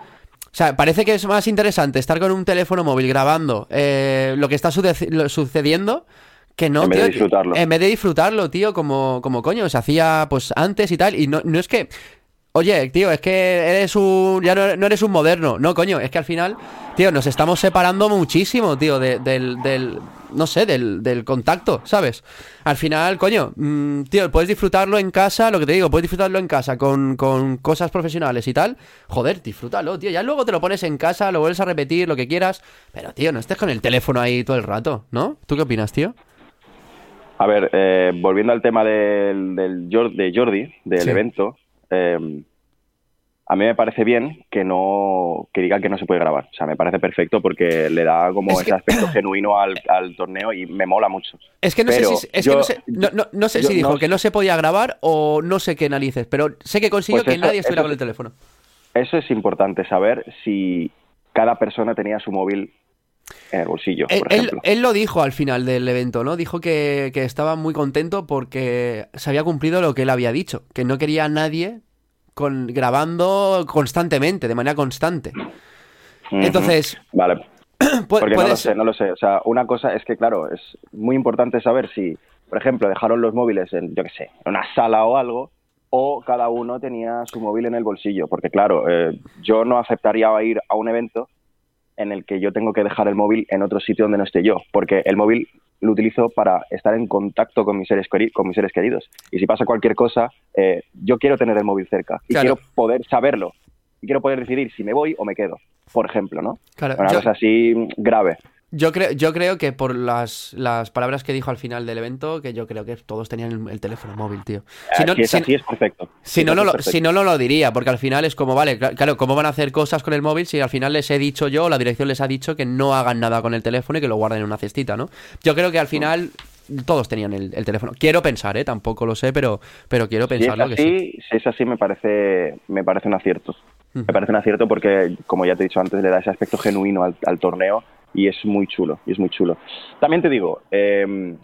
O sea, parece que es más interesante estar con un teléfono móvil grabando eh, lo que está sucediendo que no, en vez de disfrutarlo. En vez de disfrutarlo, tío, como, como coño, se hacía pues antes y tal. Y no, no es que Oye, tío, es que eres un. Ya no, eres un moderno. No, coño, es que al final, tío, nos estamos separando muchísimo, tío, del, del. No sé, del, del contacto, ¿sabes? Al final, coño, mm, tío, puedes disfrutarlo en casa, lo que te digo, puedes disfrutarlo en casa con, con cosas profesionales y tal. Joder, disfrútalo, tío. Ya luego te lo pones en casa, lo vuelves a repetir, lo que quieras. Pero, tío, no estés con el teléfono ahí todo el rato, ¿no? ¿Tú qué opinas, tío? A ver, eh, volviendo al tema del, del de Jordi, del evento, Em, a mí me parece bien que no que digan que no se puede grabar. O sea, me parece perfecto porque le da como ese aspecto genuino al, torneo y me mola mucho. Es que no sé si, es que no sé, si dijo que no se podía grabar o no sé qué narices, pero sé que consiguió pues que nadie estuviera con el teléfono. Eso es importante saber si cada persona tenía su móvil en el bolsillo. Él, por ejemplo. Él, lo dijo al final del evento, ¿no? Dijo que, que, estaba muy contento porque se había cumplido lo que él había dicho, que no quería a nadie con, grabando constantemente, de manera constante. Entonces. Vale. Porque no lo sé, no lo sé. O sea, una cosa es que, claro, es muy importante saber si, por ejemplo, dejaron los móviles en, yo qué sé, en una sala o algo, o cada uno tenía su móvil en el bolsillo. Porque, claro, eh, yo no aceptaría ir a un evento en el que yo tengo que dejar el móvil en otro sitio donde no esté yo, porque el móvil lo utilizo para estar en contacto con mis seres, con mis seres queridos. Y si pasa cualquier cosa, eh, yo quiero tener el móvil cerca y quiero poder saberlo. Y quiero poder decidir si me voy o me quedo, por ejemplo, ¿no? Claro, Una cosa así grave. Yo creo, yo creo que por las, las, palabras que dijo al final del evento, que yo creo que todos tenían el, teléfono móvil, tío. Si no, es así es perfecto. Si, no, no, lo, si no, no lo diría, porque al final es como, vale, claro, ¿cómo van a hacer cosas con el móvil si al final les he dicho yo, la dirección les ha dicho que no hagan nada con el teléfono y que lo guarden en una cestita, ¿no? Yo creo que al final todos tenían el, teléfono. Quiero pensar, ¿eh? Tampoco lo sé, pero, pero quiero pensarlo que sí. Si es así, me parece, me parece un acierto. Me parece un acierto porque, como ya te he dicho antes, le da ese aspecto genuino al, al torneo y es muy chulo, y es muy chulo. También te digo, em,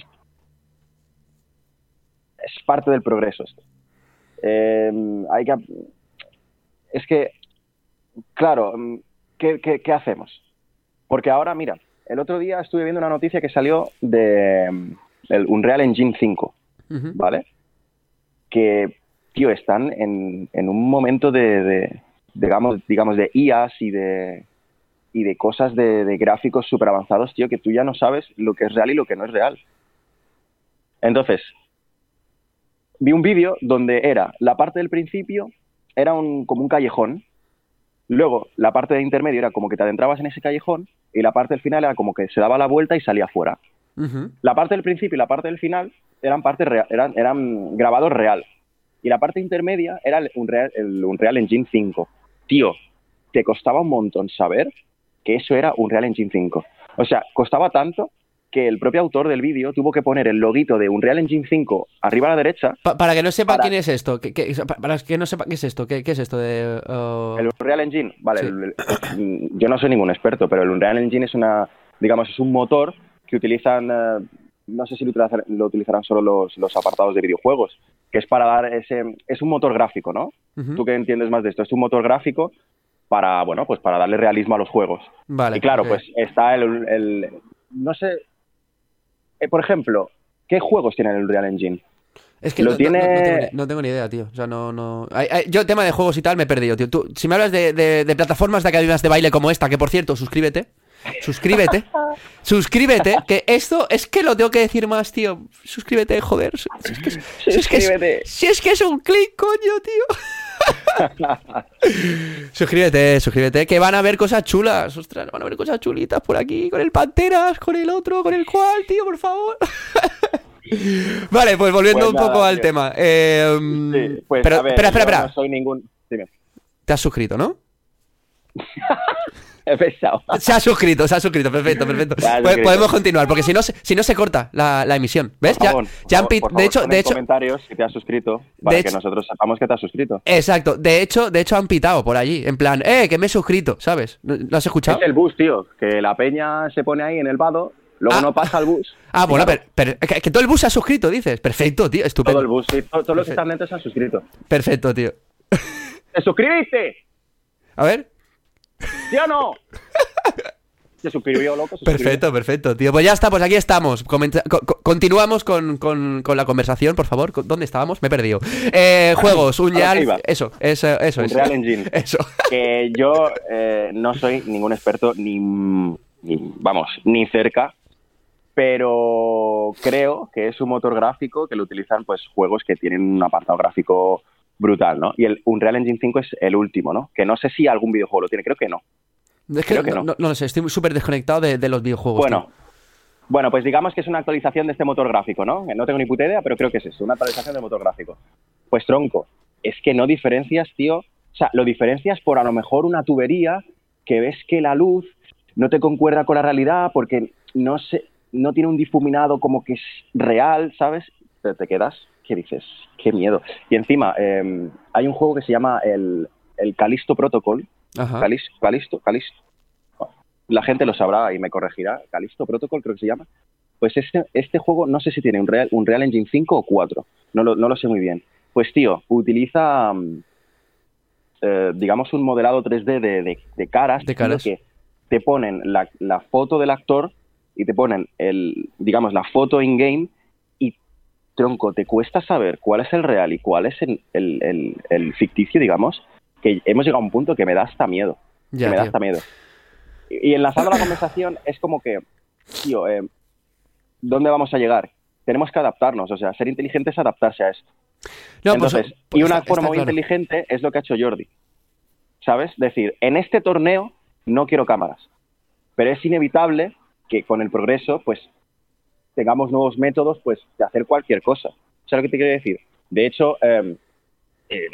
es parte del progreso esto. Em, hay que, es que, claro, em, ¿qué, qué, hacemos? Porque ahora, mira, el otro día estuve viendo una noticia que salió de el Unreal Engine 5, ¿vale? Que, tío, están en, en un momento de, de, digamos, digamos, de IAS y de, y de cosas de, gráficos súper avanzados, tío, que tú ya no sabes lo que es real y lo que no es real. Entonces, vi un vídeo donde era la parte del principio, era un, como un callejón, luego la parte de intermedio era como que te adentrabas en ese callejón y la parte del final era como que se daba la vuelta y salía fuera. La parte del principio y la parte del final eran, partes eran, eran grabados real. Y la parte intermedia era el Unreal, el Unreal Engine 5. Tío, te costaba un montón saber que eso era un Real Engine 5. O sea, costaba tanto que el propio autor del vídeo tuvo que poner el loguito de un Real Engine 5 arriba a la derecha. para que no sepa quién es esto, para que no sepa qué es esto, qué, es esto de... Uh, el Unreal Engine, vale, yo no soy ningún experto, pero el Unreal Engine es una, digamos, es un motor que utilizan, eh, no sé si lo, utilizarán solo los, los, apartados de videojuegos, que es para dar ese, es un motor gráfico, ¿no? Tú que entiendes más de esto, es un motor gráfico para, bueno, pues para darle realismo a los juegos. Vale. Y claro, pues está el, no sé, eh, por ejemplo, ¿qué juegos tiene el Real Engine? Es que no, tiene... no, tengo, ni idea, tío. O sea, no, no... yo, tema de juegos y tal, me he perdido, tío. Tú, si me hablas de, de, plataformas de academias de baile como esta, que por cierto, suscríbete. Suscríbete. suscríbete. Que esto es que lo tengo que decir más, tío. Suscríbete, joder. Si es que es, si es, que es un clic, coño, tío. suscríbete, suscríbete, que van a ver cosas chulas. Ostras, van a ver cosas chulitas por aquí, con el Panteras, con el otro, con el cual, tío, por favor. vale, pues volviendo pues un poco al tema. Eh, pues, pero, espera, espera, espera. No soy ningún. Te has suscrito, ¿no? Se ha suscrito, se ha suscrito, perfecto, perfecto. Podemos continuar, porque si no, si no se corta la, emisión. ¿Ves? ya, de hecho, de hecho. comentarios si te has suscrito para que nosotros sepamos que te has suscrito. Exacto. De hecho, de hecho han pitado por allí, en plan, eh, que me he suscrito, ¿sabes? ¿Lo has escuchado? Es el bus, tío, que la peña se pone ahí en el vado Luego ah. no pasa el bus. Ah, bueno, pero, que, todo el bus se ha suscrito, dices. Perfecto, tío, estupendo. Todo el bus, sí. Todos los que están dentro se han suscrito. Perfecto, tío. ¿Te suscribiste? A ver. ¿Sí o no? Se suscribió, loco. Perfecto, perfecto, tío. Pues ya está, pues aquí estamos. continuamos con, la conversación, por favor. ¿Dónde estábamos? Me he perdido. Eh, juegos, un Real. Eso, eso, eso. Un Real Engine. Eso. Que yo eh, no soy ningún experto, ni, Vamos, ni cerca. Pero creo que es un motor gráfico que lo utilizan pues juegos que tienen un apartado gráfico brutal, ¿no? Y el Unreal Engine 5 es el último, ¿no? Que no sé si algún videojuego lo tiene, creo que no. creo que no, no. lo sé, estoy súper desconectado de, los videojuegos. Bueno, bueno, pues digamos que es una actualización de este motor gráfico, ¿no? No tengo ni puta idea, pero creo que es eso, una actualización del motor gráfico. Pues tronco, es que no diferencias, tío, O sea, lo diferencias por a lo mejor una tubería que ves que la luz no te concuerda con la realidad porque no, se, no tiene un difuminado como que es real, ¿sabes? Pero te quedas, ¿qué dices? Qué miedo. Y encima, em, hay un juego que se llama el, el Calisto Protocol. Calisto, Calisto, Calisto. La gente lo sabrá y me corregirá. Calisto Protocol creo que se llama. Pues este, este juego no sé si tiene un Real, un Real Engine 5 o 4. No lo, no lo sé muy bien. Pues tío, utiliza, mm, eh, digamos, un modelado 3D de, de, caras. De caras. Que te ponen la, la foto del actor y te ponen, el, digamos, la foto in-game tronco, te cuesta saber cuál es el real y cuál es el, el, el, ficticio, digamos, que hemos llegado a un punto que me da hasta miedo. que me da hasta miedo. Y, enlazando la conversación es como que, tío, eh, ¿dónde vamos a llegar? Tenemos que adaptarnos, o sea, ser inteligente es adaptarse a esto. No, pues, y una forma muy inteligente es lo que ha hecho Jordi. ¿Sabes? Decir, en este torneo no quiero cámaras, pero es inevitable que con el progreso, pues, tengamos nuevos métodos, pues, de hacer cualquier cosa. ¿Sabes lo que te quiero decir? De hecho, em, eh,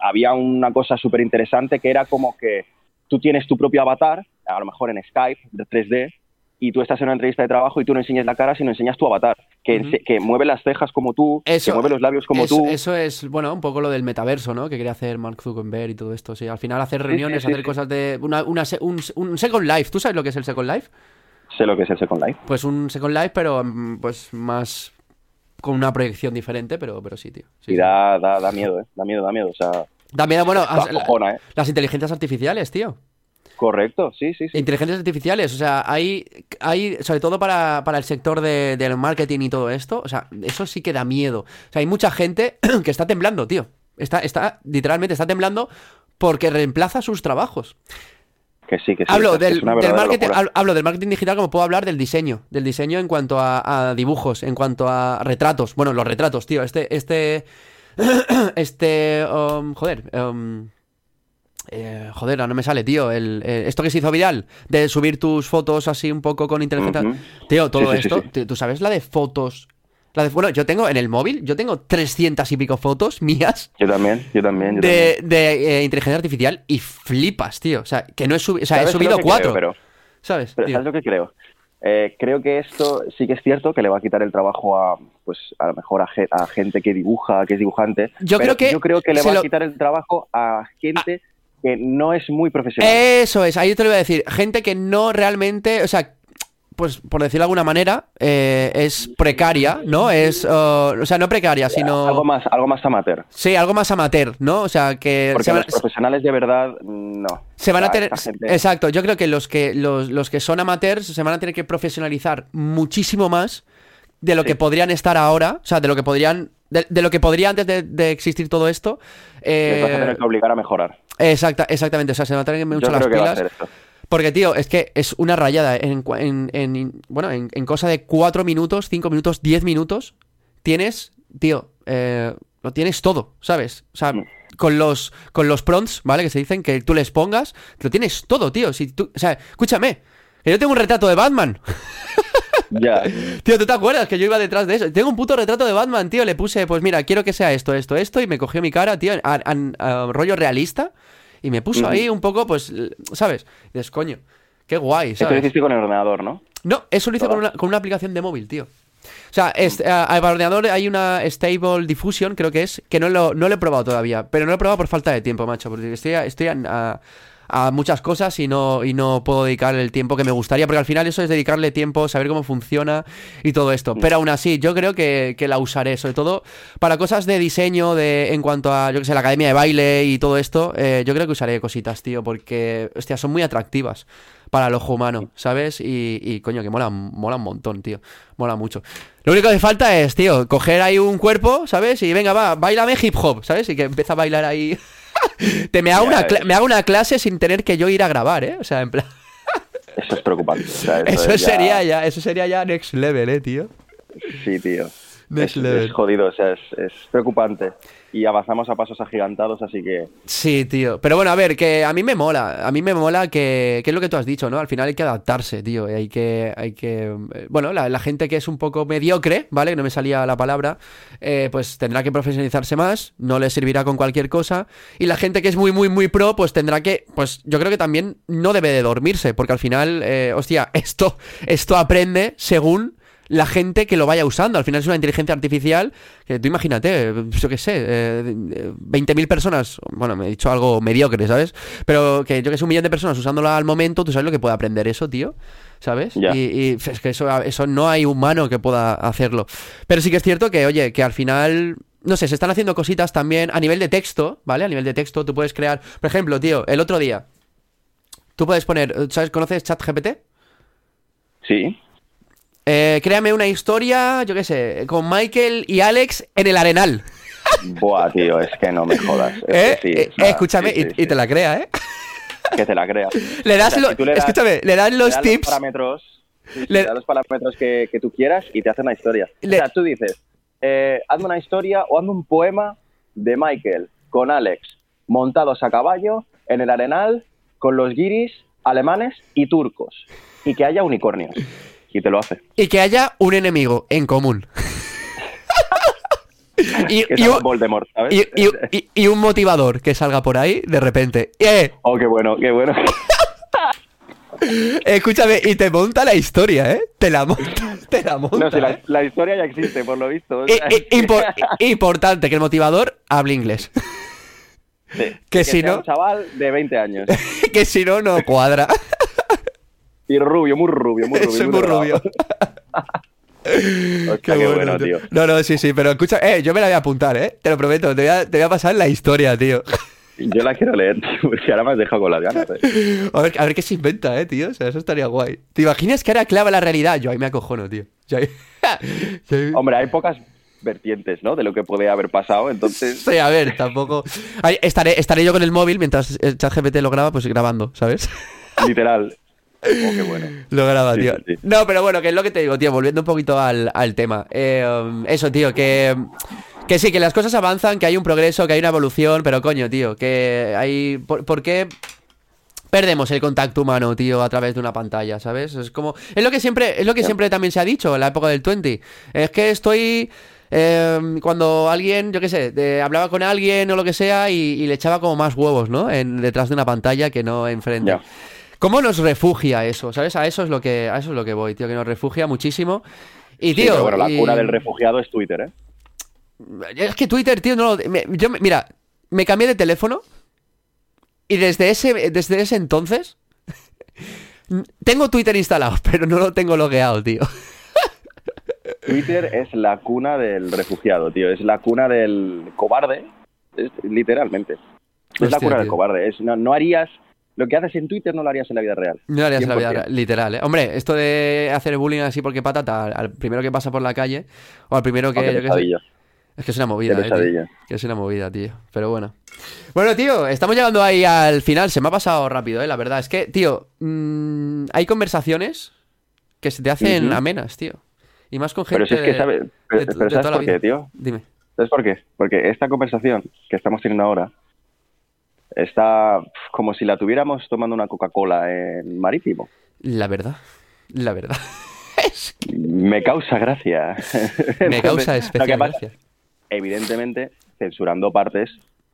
había una cosa súper interesante que era como que tú tienes tu propio avatar, a lo mejor en Skype, de 3D, y tú estás en una entrevista de trabajo y tú no enseñas la cara, sino enseñas tu avatar, que, que mueve las cejas como tú, que mueve los labios como tú. Eso es, bueno, un poco lo del metaverso, ¿no? Que quería hacer Mark Zuckerberg y todo esto. Sí, al final hacer reuniones, hacer cosas de... Una, un, un, Second Life, ¿tú sabes lo que es el Second Life? Sé lo que es el Second Life. Pues un Second Life, pero mm, pues más con una proyección diferente, pero, pero sí, tío. Sí, da, da, da miedo, ¿eh? Da miedo, da miedo, o sea... Da miedo, bueno, ¿eh? las inteligencias artificiales, tío. Correcto, sí, sí, sí. Inteligencias artificiales, o sea, hay, hay sobre todo para, el sector del marketing y todo esto, o sea, eso sí que da miedo. O sea, hay mucha gente que está temblando, tío. Está, está, literalmente está temblando porque reemplaza sus trabajos. Que sí, que sí. Hablo, del, marketing, hablo del marketing digital como puedo hablar del diseño. Del diseño en cuanto a, dibujos, en cuanto a retratos. Bueno, los retratos, tío. Este, este, este, um, joder, um, eh, joder, no me sale, tío. El, eh, esto que se hizo viral, de subir tus fotos así un poco con inteligencia. Tío, todo esto, ¿tú sabes la de fotos? La de, bueno, yo tengo en el móvil, yo tengo 300 y pico fotos mías. Yo también, yo también. de, de eh, inteligencia artificial y flipas, tío. O sea, que no he, subido o sea, he subido cuatro. pero, ¿Sabes? Pero, ¿Sabes lo que creo? creo que esto sí que es cierto que le va a quitar el trabajo a, pues, a lo mejor a, gente que dibuja, que es dibujante. Yo creo que. Yo creo que le va a quitar el trabajo a gente que no es muy profesional. Eso es, ahí te lo voy a decir. Gente que no realmente, o sea, pues por decirlo de alguna manera, eh, es precaria, ¿no? Es, o sea, no precaria, sino... Algo más, algo más amateur. Sí, algo más amateur, ¿no? O sea, que... Porque los profesionales de verdad, no. Se van a tener... Exacto, yo creo que los, que los, los, que son amateurs se van a tener que profesionalizar muchísimo más de lo que podrían estar ahora, o sea, de lo que podrían... De, lo que podría antes de, existir todo esto. Eh... vas a tener que obligar a mejorar. Exacta, exactamente, o sea, se van a tener mucho las pilas. Porque, tío, es que es una rayada. En, en, bueno, en, cosa de 4 minutos, 5 minutos, 10 minutos, tienes, tío, eh, lo tienes todo, ¿sabes? O sea, con los, con los prompts, ¿vale? Que se dicen que tú les pongas, lo tienes todo, tío. Si tú, o sea, escúchame, que yo tengo un retrato de Batman. Ya. Tío, ¿tú te acuerdas que yo iba detrás de eso? Tengo un puto retrato de Batman, tío. Le puse, pues mira, quiero que sea esto, esto, esto. Y me cogió mi cara, tío, a, rollo realista. Y me puso ahí un poco, pues, ¿sabes? dices, coño, qué guay, ¿sabes? Esto lo hiciste con el ordenador, ¿no? No, eso lo hice con una, con una aplicación de móvil, tío. O sea, es, al ordenador hay una Stable Diffusion, creo que es, que no lo, no lo he probado todavía. Pero no lo he probado por falta de tiempo, macho. Porque estoy, estoy a, a muchas cosas y no, y no puedo dedicarle el tiempo que me gustaría, porque al final eso es dedicarle tiempo, saber cómo funciona y todo esto. Pero aún así, yo creo que, la usaré, sobre todo para cosas de diseño, de en cuanto a, yo que sé, la academia de baile y todo esto, eh, yo creo que usaré cositas, tío, porque, hostia, son muy atractivas para el ojo humano, ¿sabes? Y, coño, que mola, mola un montón, tío. Mola mucho. Lo único que falta es, tío, coger ahí un cuerpo, ¿sabes? Y venga, va, bailame hip hop, ¿sabes? Y que empieza a bailar ahí. Te me hago, una me hago una clase sin tener que yo ir a grabar, ¿eh? O sea, en plan. Eso es preocupante. eso, sería ya, eso sería ya next level, ¿eh, tío? Sí, tío. es, jodido, o sea, es, preocupante. Y avanzamos a pasos agigantados, así que... Sí, tío. Pero bueno, a ver, que a mí me mola. A mí me mola que, que es lo que tú has dicho, ¿no? Al final hay que adaptarse, tío. Hay que... Hay que eh, bueno, la, gente que es un poco mediocre, ¿vale? Que no me salía la palabra, eh, pues tendrá que profesionalizarse más, no le servirá con cualquier cosa. Y la gente que es muy, muy, muy pro, pues tendrá que... Pues yo creo que también no debe de dormirse, porque al final, eh, hostia, esto, esto aprende según la gente que lo vaya usando. Al final es una inteligencia artificial que tú imagínate, yo qué sé, eh, 20.000 personas, bueno, me he dicho algo mediocre, ¿sabes? Pero que yo que sé, un millón de personas usándola al momento, tú sabes lo que puede aprender eso, tío. ¿Sabes? Y, es que eso, eso no hay humano que pueda hacerlo. Pero sí que es cierto que, oye, que al final no sé, se están haciendo cositas también a nivel de texto, ¿vale? A nivel de texto tú puedes crear, por ejemplo, tío, el otro día, tú puedes poner, ¿sabes? ¿Conoces ChatGPT? Sí. Eh, créame una historia, yo qué sé, con Michael y Alex en el Arenal. Buah, tío, es que no me jodas. ¿Eh? eh escúchame, y, te la crea, ¿eh? Que te la crea. Le das, escúchame, le das los tips. Los parámetros, le... das los parámetros que, tú quieras y te hace una historia. O sea, tú dices, eh, hazme una historia o hazme un poema de Michael con Alex montados a caballo en el Arenal con los guiris alemanes y turcos y que haya unicornios y te lo hace. Y que haya un enemigo en común. y, un, Voldemort, ¿sabes? Y, un motivador que salga por ahí de repente. ¡Eh! Oh, qué bueno, qué bueno. Escúchame, y te monta la historia, ¿eh? Te la monta, te la monta. No, si ¿eh? la, historia ya existe, por lo visto. importante que el motivador hable inglés. que, que, si no. Un chaval de 20 años. que si no, no cuadra. Y rubio, muy rubio, muy rubio. Soy muy, rubio. Qué, bueno, tío. No, no, sí, sí, pero escucha, eh, yo me la voy a apuntar, eh. Te lo prometo, te voy a, te voy a pasar la historia, tío. Yo la quiero leer, tío, porque ahora me has dejado con las ganas. Eh. A, ver, a ver qué se inventa, eh, tío. O sea, eso estaría guay. ¿Te imaginas que ahora clava la realidad? Yo ahí me acojono, tío. Hombre, hay pocas vertientes, ¿no? De lo que puede haber pasado, entonces... Sí, a ver, tampoco... estaré, estaré yo con el móvil mientras el chat GPT lo graba, pues grabando, ¿sabes? Literal. Oh, qué bueno. Lo graba, tío. No, pero bueno, que es lo que te digo, tío, volviendo un poquito al, tema. Eh, eso, tío, que, que sí, que las cosas avanzan, que hay un progreso, que hay una evolución, pero coño, tío, que hay... ¿Por, qué perdemos el contacto humano, tío, a través de una pantalla, ¿sabes? Es como... Es lo que siempre, es lo que siempre también se ha dicho en la época del 20. Es que estoy... Em, cuando alguien, yo qué sé, hablaba con alguien o lo que sea y, le echaba como más huevos, ¿no? En, detrás de una pantalla que no enfrente. ¿Cómo nos refugia eso? ¿Sabes? A eso es lo que, a eso es lo que voy, tío, que nos refugia muchísimo. Y, tío. bueno, la cura del refugiado es Twitter, ¿eh? Es que Twitter, tío, no lo. yo, mira, me cambié de teléfono. Y desde ese, desde ese entonces. tengo Twitter instalado, pero no lo tengo logueado, tío. Twitter es la cuna del refugiado, tío. Es la cuna del cobarde. literalmente. Es la cuna del cobarde. Es, no harías lo que haces en Twitter no lo harías en la vida real. No lo harías en la vida real, literal, ¿eh? Hombre, esto de hacer bullying así porque patata al primero que pasa por la calle o al primero que... es que es una movida, eh, Que es una movida, tío. Pero bueno. Bueno, tío, estamos llegando ahí al final. Se me ha pasado rápido, eh, la verdad. Es que, tío, mm, hay conversaciones que se te hacen amenas, tío. Y más con gente. Pero es que, ¿sabes? Pero, ¿sabes por qué, tío? Dime. ¿Sabes por qué? Porque esta conversación que estamos teniendo ahora Está como si la tuviéramos tomando una Coca-Cola en marítimo. La verdad, la verdad. Me causa gracia. Me causa especial gracia. Evidentemente, censurando partes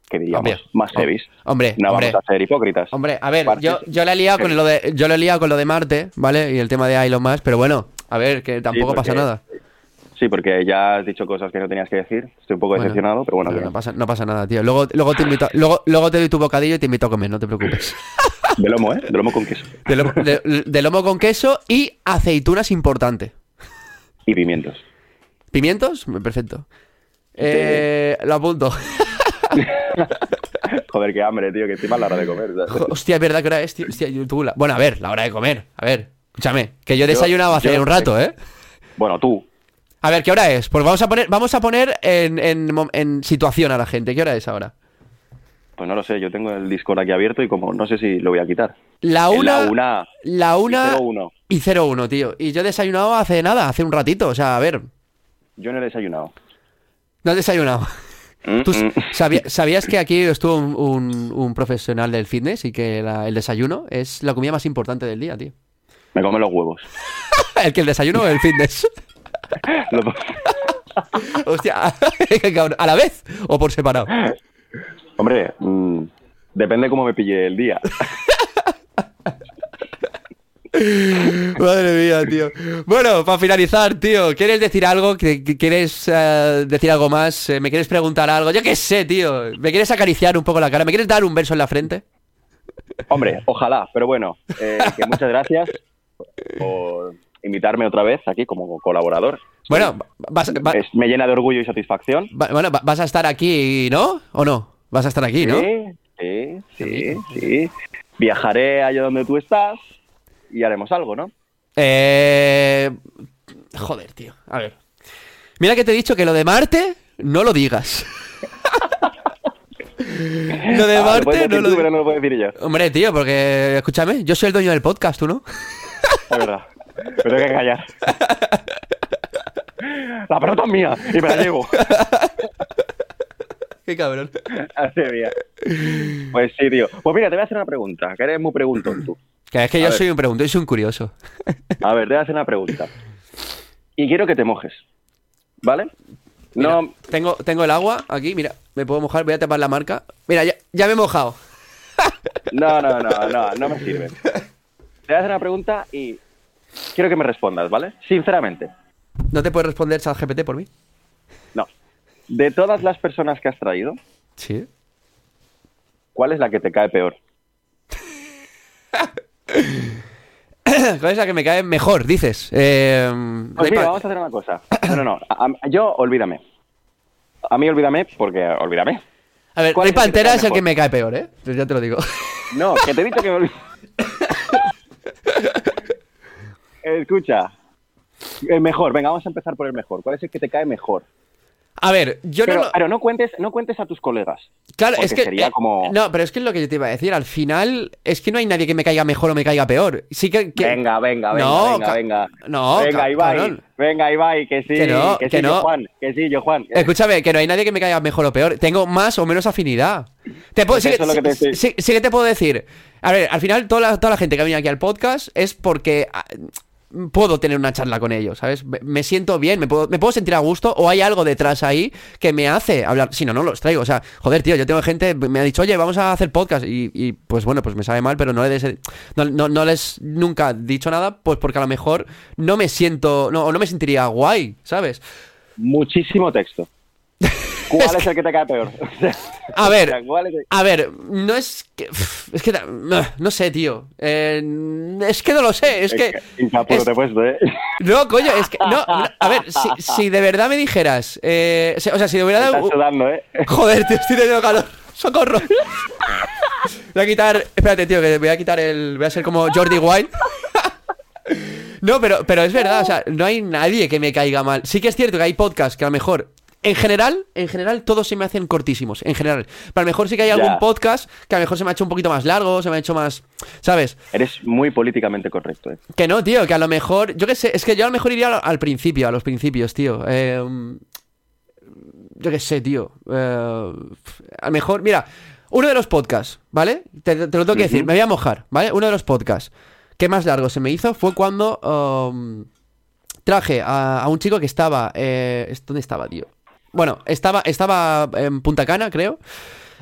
que diríamos más heavy. Hombre, no vamos a ser hipócritas. Hombre, a ver, yo, yo le he liado con lo de yo le he liado con lo de Marte, ¿vale? Y el tema de Elon Musk, pero bueno, a ver, que tampoco pasa nada. Sí, porque ya has dicho cosas que no tenías que decir. Estoy un poco decepcionado, pero bueno. No, pasa, no pasa nada, tío. Luego, luego, te invito, luego, luego te doy tu bocadillo y te invito a comer, no te preocupes. De lomo, ¿eh? De lomo con queso. De lomo, con queso y aceitunas importante. Y pimientos. ¿Pimientos? Perfecto. Eh, lo apunto. Joder, qué hambre, tío, que encima es la hora de comer. Hostia, es verdad que hora es, tío. Hostia, Bueno, a ver, la hora de comer. A ver, escúchame, que yo desayunaba hace un rato, ¿eh? Bueno, tú. A ver, ¿qué hora es? Pues vamos a poner, vamos a poner en, situación a la gente. ¿Qué hora es ahora? Pues no lo sé, yo tengo el Discord aquí abierto y como no sé si lo voy a quitar. La una. La una. La una. Y 01. Y 01, tío. Y yo he desayunado hace nada, hace un ratito. O sea, a ver. Yo no he desayunado. ¿No has desayunado? Mm, ¿Tú mm. sabías que aquí estuvo un, profesional del fitness y que el desayuno es la comida más importante del día, tío? Me come los huevos. ¿El que el desayuno o el fitness? Hostia, ¿a la vez o por separado? Hombre, mm, depende cómo me pille el día. Madre mía, tío. Bueno, para finalizar, tío, ¿quieres decir algo? ¿Quieres eh, decir algo más? Eh, ¿Me quieres preguntar algo? Yo qué sé, tío. ¿Me quieres acariciar un poco la cara? ¿Me quieres dar un beso en la frente? Hombre, ojalá, pero bueno, eh, muchas gracias por invitarme otra vez aquí como colaborador. Bueno, me llena de orgullo y satisfacción. bueno, vas a estar aquí, ¿no? ¿O no? Vas a estar aquí, ¿no? Sí, sí, sí, Viajaré allá donde tú estás y haremos algo, ¿no? Eh... Joder, tío. A ver. Mira que te he dicho que lo de Marte no lo digas. lo de ah, Marte no, lo... no lo puedo decir yo. Hombre, tío, porque escúchame, yo soy el dueño del podcast, ¿tú no? Es verdad. Me tengo que callar. La pelota es mía y me la llevo. Qué cabrón. Así mía. Pues sí, tío. Pues mira, te voy a hacer una pregunta, que eres muy preguntón tú. Que es que yo soy un preguntón, soy un curioso. A ver, te voy a hacer una pregunta. Y quiero que te mojes. ¿Vale? no. Tengo, tengo el agua aquí, mira, me puedo mojar, voy a tapar la marca. Mira, ya, ya me he mojado. No, no, no, no, no me sirve. Te voy a hacer una pregunta y quiero que me respondas, ¿vale? Sinceramente. ¿No te puedes responder GPT por mí? No. De todas las personas que has traído, ¿Sí? ¿cuál es la que te cae peor? ¿Cuál es la que me cae mejor, dices? Eh, pues mira, vamos a hacer una cosa. No, no, no. yo, olvídame. A mí, olvídame, porque olvídame. A ver, Rey Pantera es el que me cae peor, ¿eh? Ya te lo digo. No, que te he dicho que me Escucha. El mejor, venga, vamos a empezar por el mejor. ¿Cuál es el que te cae mejor? A ver, yo no. Pero no cuentes, no cuentes a tus colegas. Claro, es que. Sería eh, como... No, pero es que es lo que yo te iba a decir. Al final, es que no hay nadie que me caiga mejor o me caiga peor. Sí que. Venga, venga, venga, no, venga, venga. No, venga, Ibai. Venga, Ibai, que sí. Que no, que, sí, no. Yo, Juan. Que sí, yo, Juan. Escúchame, que no hay nadie que me caiga mejor o peor. Tengo más o menos afinidad. Te puedo, pues sí, sí, sí, que te puedo decir. A ver, al final, toda la, toda la gente que ha venido aquí al podcast es porque ah, puedo tener una charla con ellos, ¿sabes? Me siento bien, me puedo, me puedo sentir a gusto o hay algo detrás ahí que me hace hablar. Si no, no los traigo. O sea, joder, tío, yo tengo gente, me ha dicho, oye, vamos a hacer podcast y, pues bueno, pues me sabe mal, pero no, le no, no, les nunca dicho nada, pues porque a lo mejor no me siento, no, o no me sentiría guay, ¿sabes? Muchísimo texto. ¿Cuál es, el que te cae peor? a ver, a ver, no es que. Es que. No sé, tío. Eh, es que no lo sé. Es, que. te puesto, ¿eh? No, coño, es que. No, a ver, si, de verdad me dijeras. Eh, o sea, si de verdad. Estás sudando, ¿eh? Joder, tío, estoy teniendo calor. ¡Socorro! Voy a quitar. Espérate, tío, que voy a quitar el. Voy a ser como Jordi White. No, pero, pero es verdad, o sea, no hay nadie que me caiga mal. Sí que es cierto que hay podcasts que a lo mejor en general, en general, todos se me hacen cortísimos. En general. Pero a lo mejor sí que hay algún podcast que a lo mejor se me ha hecho un poquito más largo, se me ha hecho más. ¿Sabes? Eres muy políticamente correcto, ¿eh? Que no, tío, que a lo mejor. Yo qué sé, es que yo a lo mejor iría al, principio, a los principios, tío. Eh, yo qué sé, tío. Eh, a lo mejor, mira, uno de los podcasts, ¿vale? Te, lo tengo que decir, me voy a mojar, ¿vale? Uno de los podcasts que más largo se me hizo fue cuando. Um, traje a, un chico que estaba. Eh, ¿Dónde estaba, tío? Bueno, estaba, estaba en Punta Cana, creo.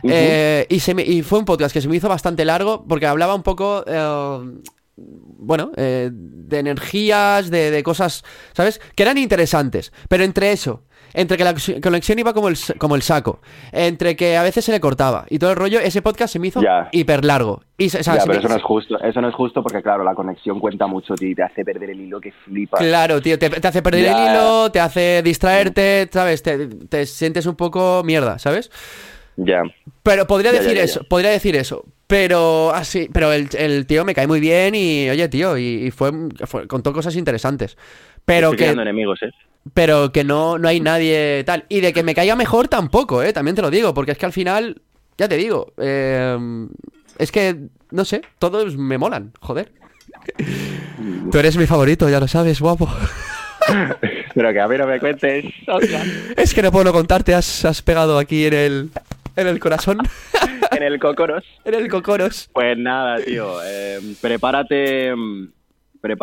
Eh, y, se y fue un podcast que se me hizo bastante largo porque hablaba un poco, eh, bueno, eh, de energías, de, de, cosas, ¿sabes? Que eran interesantes. Pero entre eso entre que la conexión iba como el, como el saco, entre que a veces se le cortaba y todo el rollo, ese podcast se me hizo hiper largo. Y, ya, pero eso no es justo, eso no es justo porque claro, la conexión cuenta mucho y te hace perder el hilo que flipa. Claro, tío, te, hace perder el hilo, te hace distraerte, ¿sabes? Te, sientes un poco mierda, ¿sabes? Ya. Pero podría decir eso, podría decir eso. Pero así, pero el, tío me cae muy bien y, oye, tío, y, fue, fue, contó cosas interesantes. Pero que. enemigos, ¿eh? pero que no, no hay nadie tal. Y de que me caiga mejor tampoco, ¿eh? También te lo digo, porque es que al final, ya te digo, eh, es que, no sé, todos me molan, joder. Tú eres mi favorito, ya lo sabes, guapo. Pero que a ver, no me cuentes. Es que no puedo contarte, has, has pegado aquí en el, en el corazón. en el cocoros. En el cocoros. Pues nada, tío. Eh, prepárate. Mm,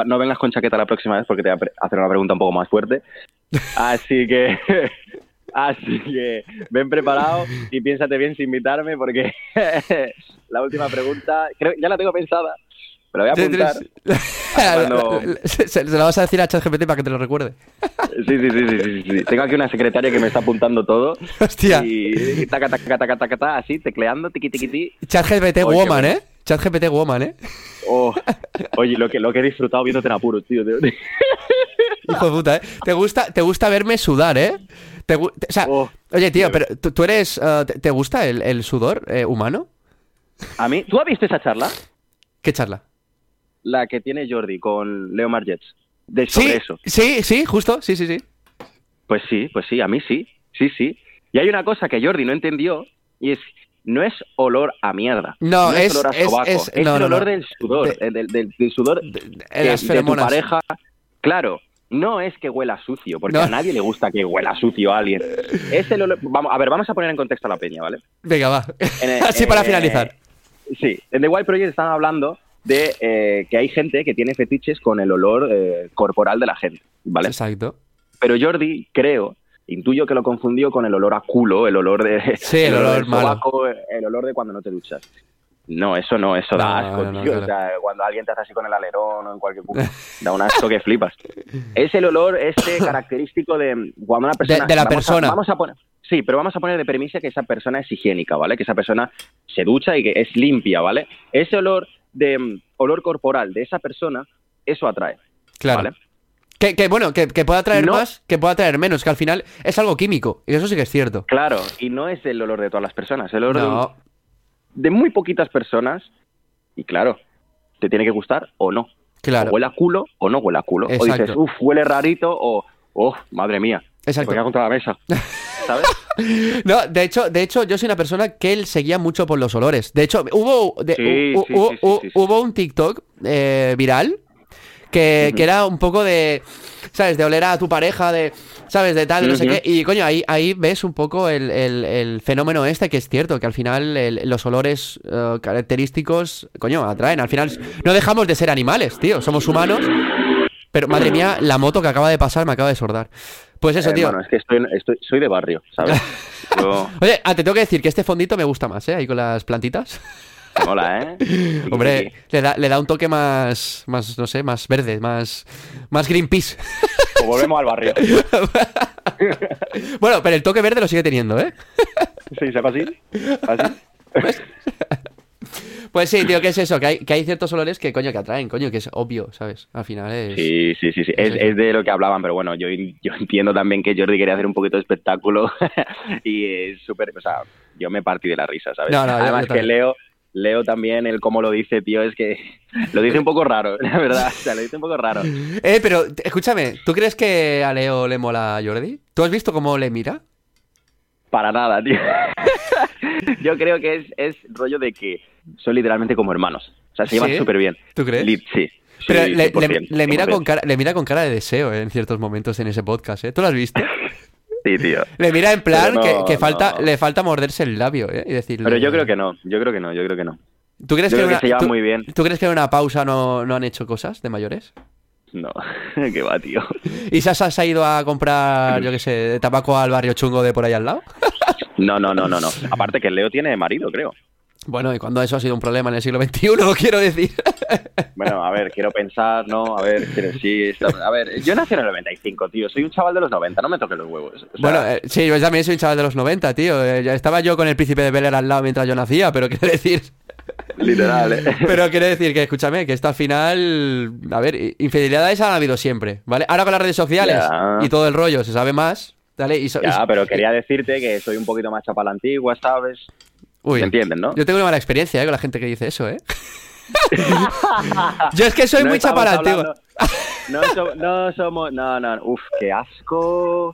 no vengas con chaqueta la próxima vez porque te voy a hacer una pregunta un poco más fuerte. Así que. Así que ven preparado y piénsate bien sin invitarme porque la última pregunta, creo ya la tengo pensada, pero voy a apuntar. se, la vas a decir a ChatGPT para que te lo recuerde. Sí, sí, sí, sí, sí, Tengo aquí una secretaria que me está apuntando todo. Hostia. Y taca, taca, taca, taca, taca, así, tecleando, tiqui, tiqui, tiqui. ChatGPT Woman, ¿eh? ChatGPT Woman, ¿eh? Oh, oye, lo que, lo que he disfrutado viéndote en apuros, tío. Hijo de puta, ¿eh? Te gusta, te gusta verme sudar, ¿eh? o sea, oh, oye, tío, pero ¿tú, eres... Uh, te, gusta el, el sudor eh, humano? A mí... ¿Tú has visto esa charla? ¿Qué charla? La que tiene Jordi con Leo Margets. De sobre eso. Sí, sí, justo, sí, sí, sí. Pues sí, pues sí, a mí sí, sí, sí. Y hay una cosa que Jordi no entendió y es no es olor a mierda. No, es, olor a sobaco, es, el olor del sudor, del, del, sudor de, de, tu pareja. Claro, no es que huela sucio, porque a nadie le gusta que huela sucio a alguien. Es el olor... vamos, a ver, vamos a poner en contexto la peña, ¿vale? Venga, va. Así para finalizar. Sí, en The White Project están hablando de eh, que hay gente que tiene fetiches con el olor eh, corporal de la gente, ¿vale? Exacto. Pero Jordi, creo, intuyo que lo confundió con el olor a culo, el olor de... Sí, el, olor, el olor de cuando no te duchas. No, eso no, eso da asco, tío. O sea, cuando alguien te hace así con el alerón o en cualquier punto, da un asco que flipas. Es el olor este característico de cuando una persona... De, la persona. vamos a poner... Sí, pero vamos a poner de premisa que esa persona es higiénica, ¿vale? Que esa persona se ducha y que es limpia, ¿vale? Ese olor de mm, olor corporal de esa persona, eso atrae. Claro. Que, bueno, que, pueda atraer más, que pueda atraer menos, que al final es algo químico, y eso sí que es cierto. Claro, y no es el olor de todas las personas, el olor de, muy poquitas personas, y claro, te tiene que gustar o no. Claro. O huele a culo o no huele a culo. O dices, uff, huele rarito, o, oh, madre mía, Exacto. Voy contra la mesa. ¿Sabes? no, de hecho, de hecho, yo soy una persona que él seguía mucho por los olores. De hecho, hubo, hubo un TikTok eh, viral que, era un poco de, ¿sabes? De oler a tu pareja, de, ¿sabes? De tal, no sé qué. Y coño, ahí, ahí ves un poco el, fenómeno este, que es cierto, que al final los olores eh, característicos, coño, atraen. Al final no dejamos de ser animales, tío. Somos humanos. Pero madre mía, la moto que acaba de pasar me acaba de sordar. Pues eso, eh, tío. Bueno, es que estoy, soy de barrio, ¿sabes? Oye, ah, te tengo que decir que este fondito me gusta más, ¿eh? Ahí con las plantitas. Hola, ¿eh? Hombre, le da, le da un toque más, más, no sé, más verde, más, más Greenpeace. Pues volvemos al barrio. bueno, pero el toque verde lo sigue teniendo, ¿eh? Sí, ¿se así? ¿Así? ¿Ves? Pues sí, tío, ¿qué es eso? Que hay, que hay ciertos olores que, coño, que atraen, coño, que es obvio, ¿sabes? Al final es... Sí, sí, sí, sí. Es, de lo que hablaban, pero bueno, yo, yo entiendo también que Jordi quería hacer un poquito de espectáculo y es súper... O sea, yo me partí de la risa, ¿sabes? Además que Leo... Leo también, el cómo lo dice, tío, es que lo dice un poco raro, la verdad. O sea, lo dice un poco raro. Eh, pero escúchame, ¿tú crees que a Leo le mola a Jordi? ¿Tú has visto cómo le mira? Para nada, tío. Yo creo que es, es rollo de que son literalmente como hermanos. O sea, se llevan súper bien. ¿Tú crees? sí. Pero le, mira con cara, le mira con cara de deseo eh, en ciertos momentos en ese podcast, ¿eh? ¿Tú lo has visto? Sí, tío. Le mira en plan que, falta, le falta morderse el labio, ¿eh? Y decirle, Pero yo creo que no, yo creo que no, yo creo que no. ¿Tú crees que, se muy bien? ¿Tú crees que en una pausa no, no han hecho cosas de mayores? No, qué va, tío. ¿Y Sasa se ha ido a comprar, yo qué sé, tabaco al barrio chungo de por ahí al lado? No, no, no, no, no. Aparte que Leo tiene marido, creo. Bueno, y cuando eso ha sido un problema en el siglo XXI, quiero decir. Bueno, a ver, quiero pensar, ¿no? A ver, sí, a ver, yo nací en el 95, tío, soy un chaval de los 90, no me toques los huevos. bueno, eh, sí, yo también soy un chaval de los 90, tío. Eh, estaba yo con el príncipe de Bel al lado mientras yo nacía, pero quiero decir... Literal, ¿eh? Pero quiero decir que, escúchame, que esto al final... A ver, infidelidades han habido siempre, ¿vale? Ahora con las redes sociales y todo el rollo se sabe más, ¿vale? Y ya, pero quería decirte que soy un poquito más chapal antigua, ¿sabes? Uy, entienden, no? Yo tengo una mala experiencia ¿eh? con la gente que dice eso, ¿eh? yo es que soy muy chaparativo. No, no, somos. No, no. Uf, qué asco.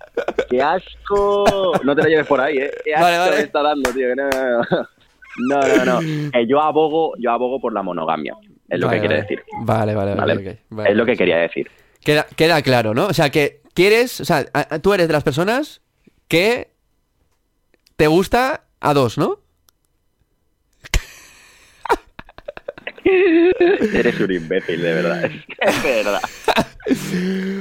Qué asco. No te lo lleves por ahí, ¿eh? Qué asco vale, vale. está dando, tío. No, no, no. Eh, yo, abogo, yo abogo por la monogamia. Es lo que quiere decir. Vale, vale, vale. Es lo que quería decir. Queda, queda claro, ¿no? O sea que quieres, o sea, tú eres de las personas que te gusta a dos, ¿no? Eres un imbécil, de verdad. Es verdad.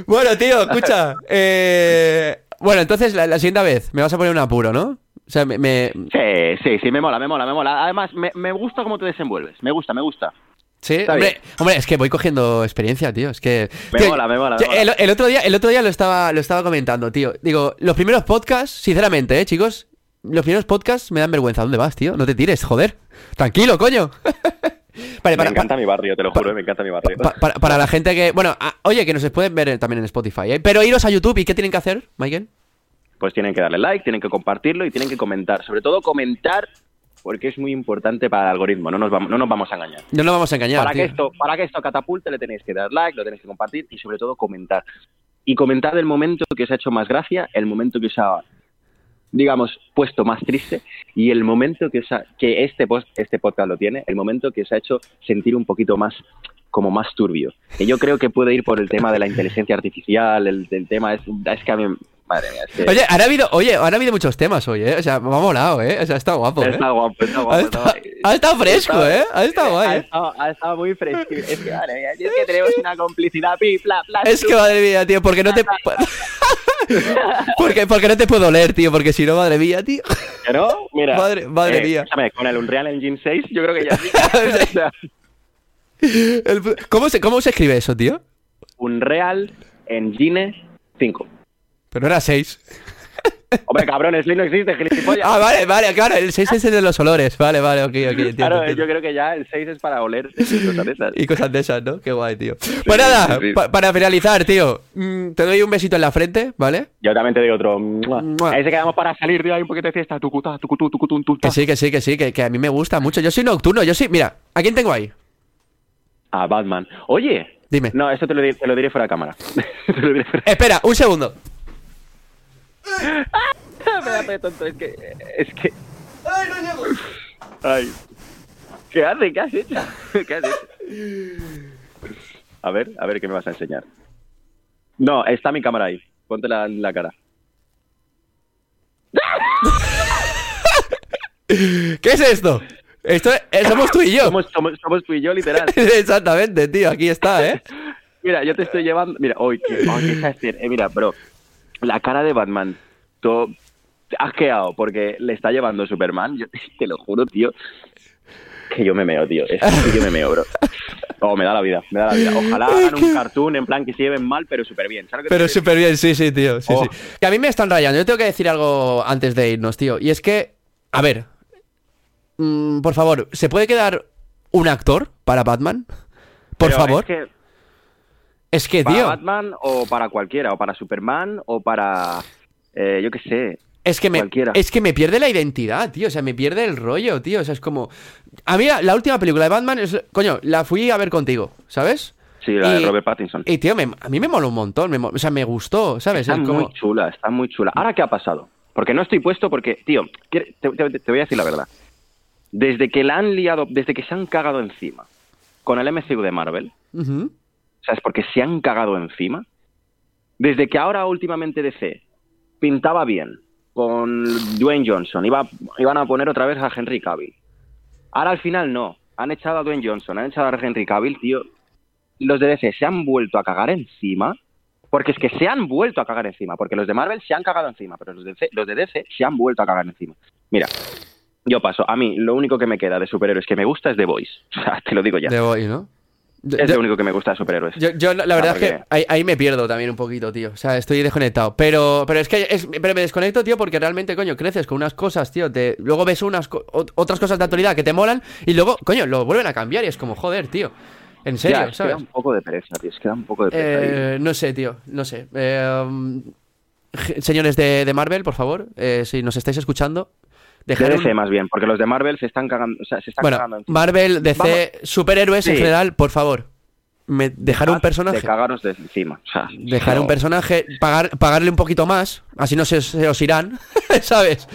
bueno, tío, escucha. Eh, bueno, entonces la, siguiente vez me vas a poner un apuro, ¿no? O sea, me, Sí, sí, sí, me mola, me mola, me mola. Además, me, me gusta cómo te desenvuelves. Me gusta, me gusta. Sí, hombre, hombre, es que voy cogiendo experiencia, tío. Es que. Me mola, me mola. El, otro día, el otro día lo estaba, lo estaba comentando, tío. Digo, los primeros podcasts, sinceramente, eh, chicos. Los primeros podcasts me dan vergüenza. ¿Dónde vas, tío? No te tires, joder. Tranquilo, coño. me encanta mi barrio, te lo juro, me encanta mi barrio. para, la gente que. Bueno, oye, que nos pueden ver también en Spotify, ¿eh? Pero iros a YouTube y ¿qué tienen que hacer, Michael? Pues tienen que darle like, tienen que compartirlo y tienen que comentar. Sobre todo comentar porque es muy importante para el algoritmo, no nos vamos, no nos vamos a engañar. No nos vamos a engañar. Para, que esto, para que esto catapulte le tenéis que dar like, lo tenéis que compartir y sobre todo comentar. Y comentar el momento que os ha hecho más gracia, el momento que os ha, digamos, puesto más triste y el momento que, os que este, post, este podcast lo tiene, el momento que os ha hecho sentir un poquito más como más turbio. Que yo creo que puede ir por el tema de la inteligencia artificial, el, el tema es, es que a mí Madre mía, Oye, han habido, oye, han habido muchos temas hoy, ¿eh? O sea, me ha molado, ¿eh? O sea, ha estado guapo, ¿eh? Está guapo, está guapo. Ha estado, fresco, ¿eh? Ha estado guay. Ha ¿eh? estado, ha estado muy fresco. Es que, madre mía, es que tenemos una complicidad, pi, bla, bla, Es que, madre mía, tío, porque no te... porque, porque no te puedo leer, tío, porque si no, madre mía, tío. ¿Pero? Mira. Madre, madre eh, mía. con el Unreal Engine 6, yo creo que ya sí. ¿Cómo, se, ¿Cómo se escribe eso, tío? Unreal Engine 5. Pero era 6. Hombre, cabrón, el 6 no existe, gilipollas. Ah, vale, vale, claro, el 6 es el de los olores. Vale, vale, ok, ok. claro, yo creo que ya el 6 es para oler y cosas de esas. Y cosas de esas, ¿no? Qué guay, tío. pues nada, para finalizar, tío, mm, te doy un besito en la frente, ¿vale? Yo también te doy otro. Ahí se quedamos para salir, tío, hay un poquito de fiesta. Tucuta, tucutu, tucutu, tucuta. Que sí, que sí, que sí, que, que a mí me gusta mucho. Yo soy nocturno, yo sí. Mira, ¿a quién tengo ahí? A Batman. Oye. Dime. No, eso te lo, te lo diré fuera de cámara. te lo diré fuera. Espera, un segundo. me da tonto, es que. Es que. ¡Ay, no llego! Ay. ¿Qué hace? ¿Qué has hecho? ¿Qué has hecho? A ver, a ver qué me vas a enseñar. No, está mi cámara ahí. Ponte la, la cara. ¿Qué es esto? Esto somos tú y yo. Somos, somos, tú y yo, literal. Exactamente, tío. Aquí está, ¿eh? Mira, yo te estoy llevando. Mira, hoy, qué, qué eh, mira, bro. La cara de Batman. Todo, asqueado porque le está llevando Superman. Yo te lo juro, tío. Que yo me meo, tío. Es que yo me meo, bro. Oh, me da la vida, me da la vida. Ojalá hagan un cartoon en plan que se lleven mal, pero súper bien. Pero súper bien, sí, sí, tío. Sí, sí. Oh. Que a mí me están rayando. Yo tengo que decir algo antes de irnos, tío. Y es que, a ver, mm, por favor, ¿se puede quedar un actor para Batman? Por favor. Es que, es que ¿Para Batman o para cualquiera? ¿O para Superman o para... Eh, yo qué sé, es que, me, es que me pierde la identidad, tío. O sea, me pierde el rollo, tío. O sea, es como. A mí, la, última película de Batman es. Coño, la fui a ver contigo, ¿sabes? Sí, la de Robert Pattinson. Y, tío, a mí me mola un montón. o sea, me gustó, ¿sabes? Está muy chula, está muy chula. ¿Ahora qué ha pasado? Porque no estoy puesto porque, tío, te, voy a decir la verdad. Desde que la han liado, desde que se han cagado encima con el MCU de Marvel, ¿sabes? Porque se han cagado encima. Desde que ahora últimamente DC pintaba bien, con Dwayne Johnson. Iba, iban a poner otra vez a Henry Cavill. Ahora al final no. Han echado a Dwayne Johnson, han echado a Henry Cavill, tío. Los de DC se han vuelto a cagar encima. Porque es que se han vuelto a cagar encima. Porque los de Marvel se han cagado encima. Pero los de DC, los de DC se han vuelto a cagar encima. Mira, yo paso. A mí lo único que me queda de superhéroes que me gusta es The Voice. O sea, te lo digo ya. The Voice, ¿no? Es lo único que me gusta de superhéroes. Yo, la, verdad es que ahí, me pierdo también un poquito, tío. O sea, estoy desconectado. Pero, pero es que pero me desconecto, tío, porque realmente, coño, creces con unas cosas, tío. Te, luego ves unas otras cosas de actualidad que te molan y luego, coño, lo vuelven a cambiar y es como, joder, tío. En serio, ya, es ¿sabes? un poco de pereza, tío. Es que da un poco de pereza. Eh, no sé, tío. No sé. Eh, señores de, Marvel, por favor, eh, si nos estáis escuchando, Dejar DC más bien, porque los de Marvel se están cagando. O sea, se están bueno, cagando Marvel, DC, superhéroes en general, por favor dejar un personaje. De cagaros de encima. dejar un personaje, pagar, pagarle un poquito más, así no se, os irán, ¿sabes?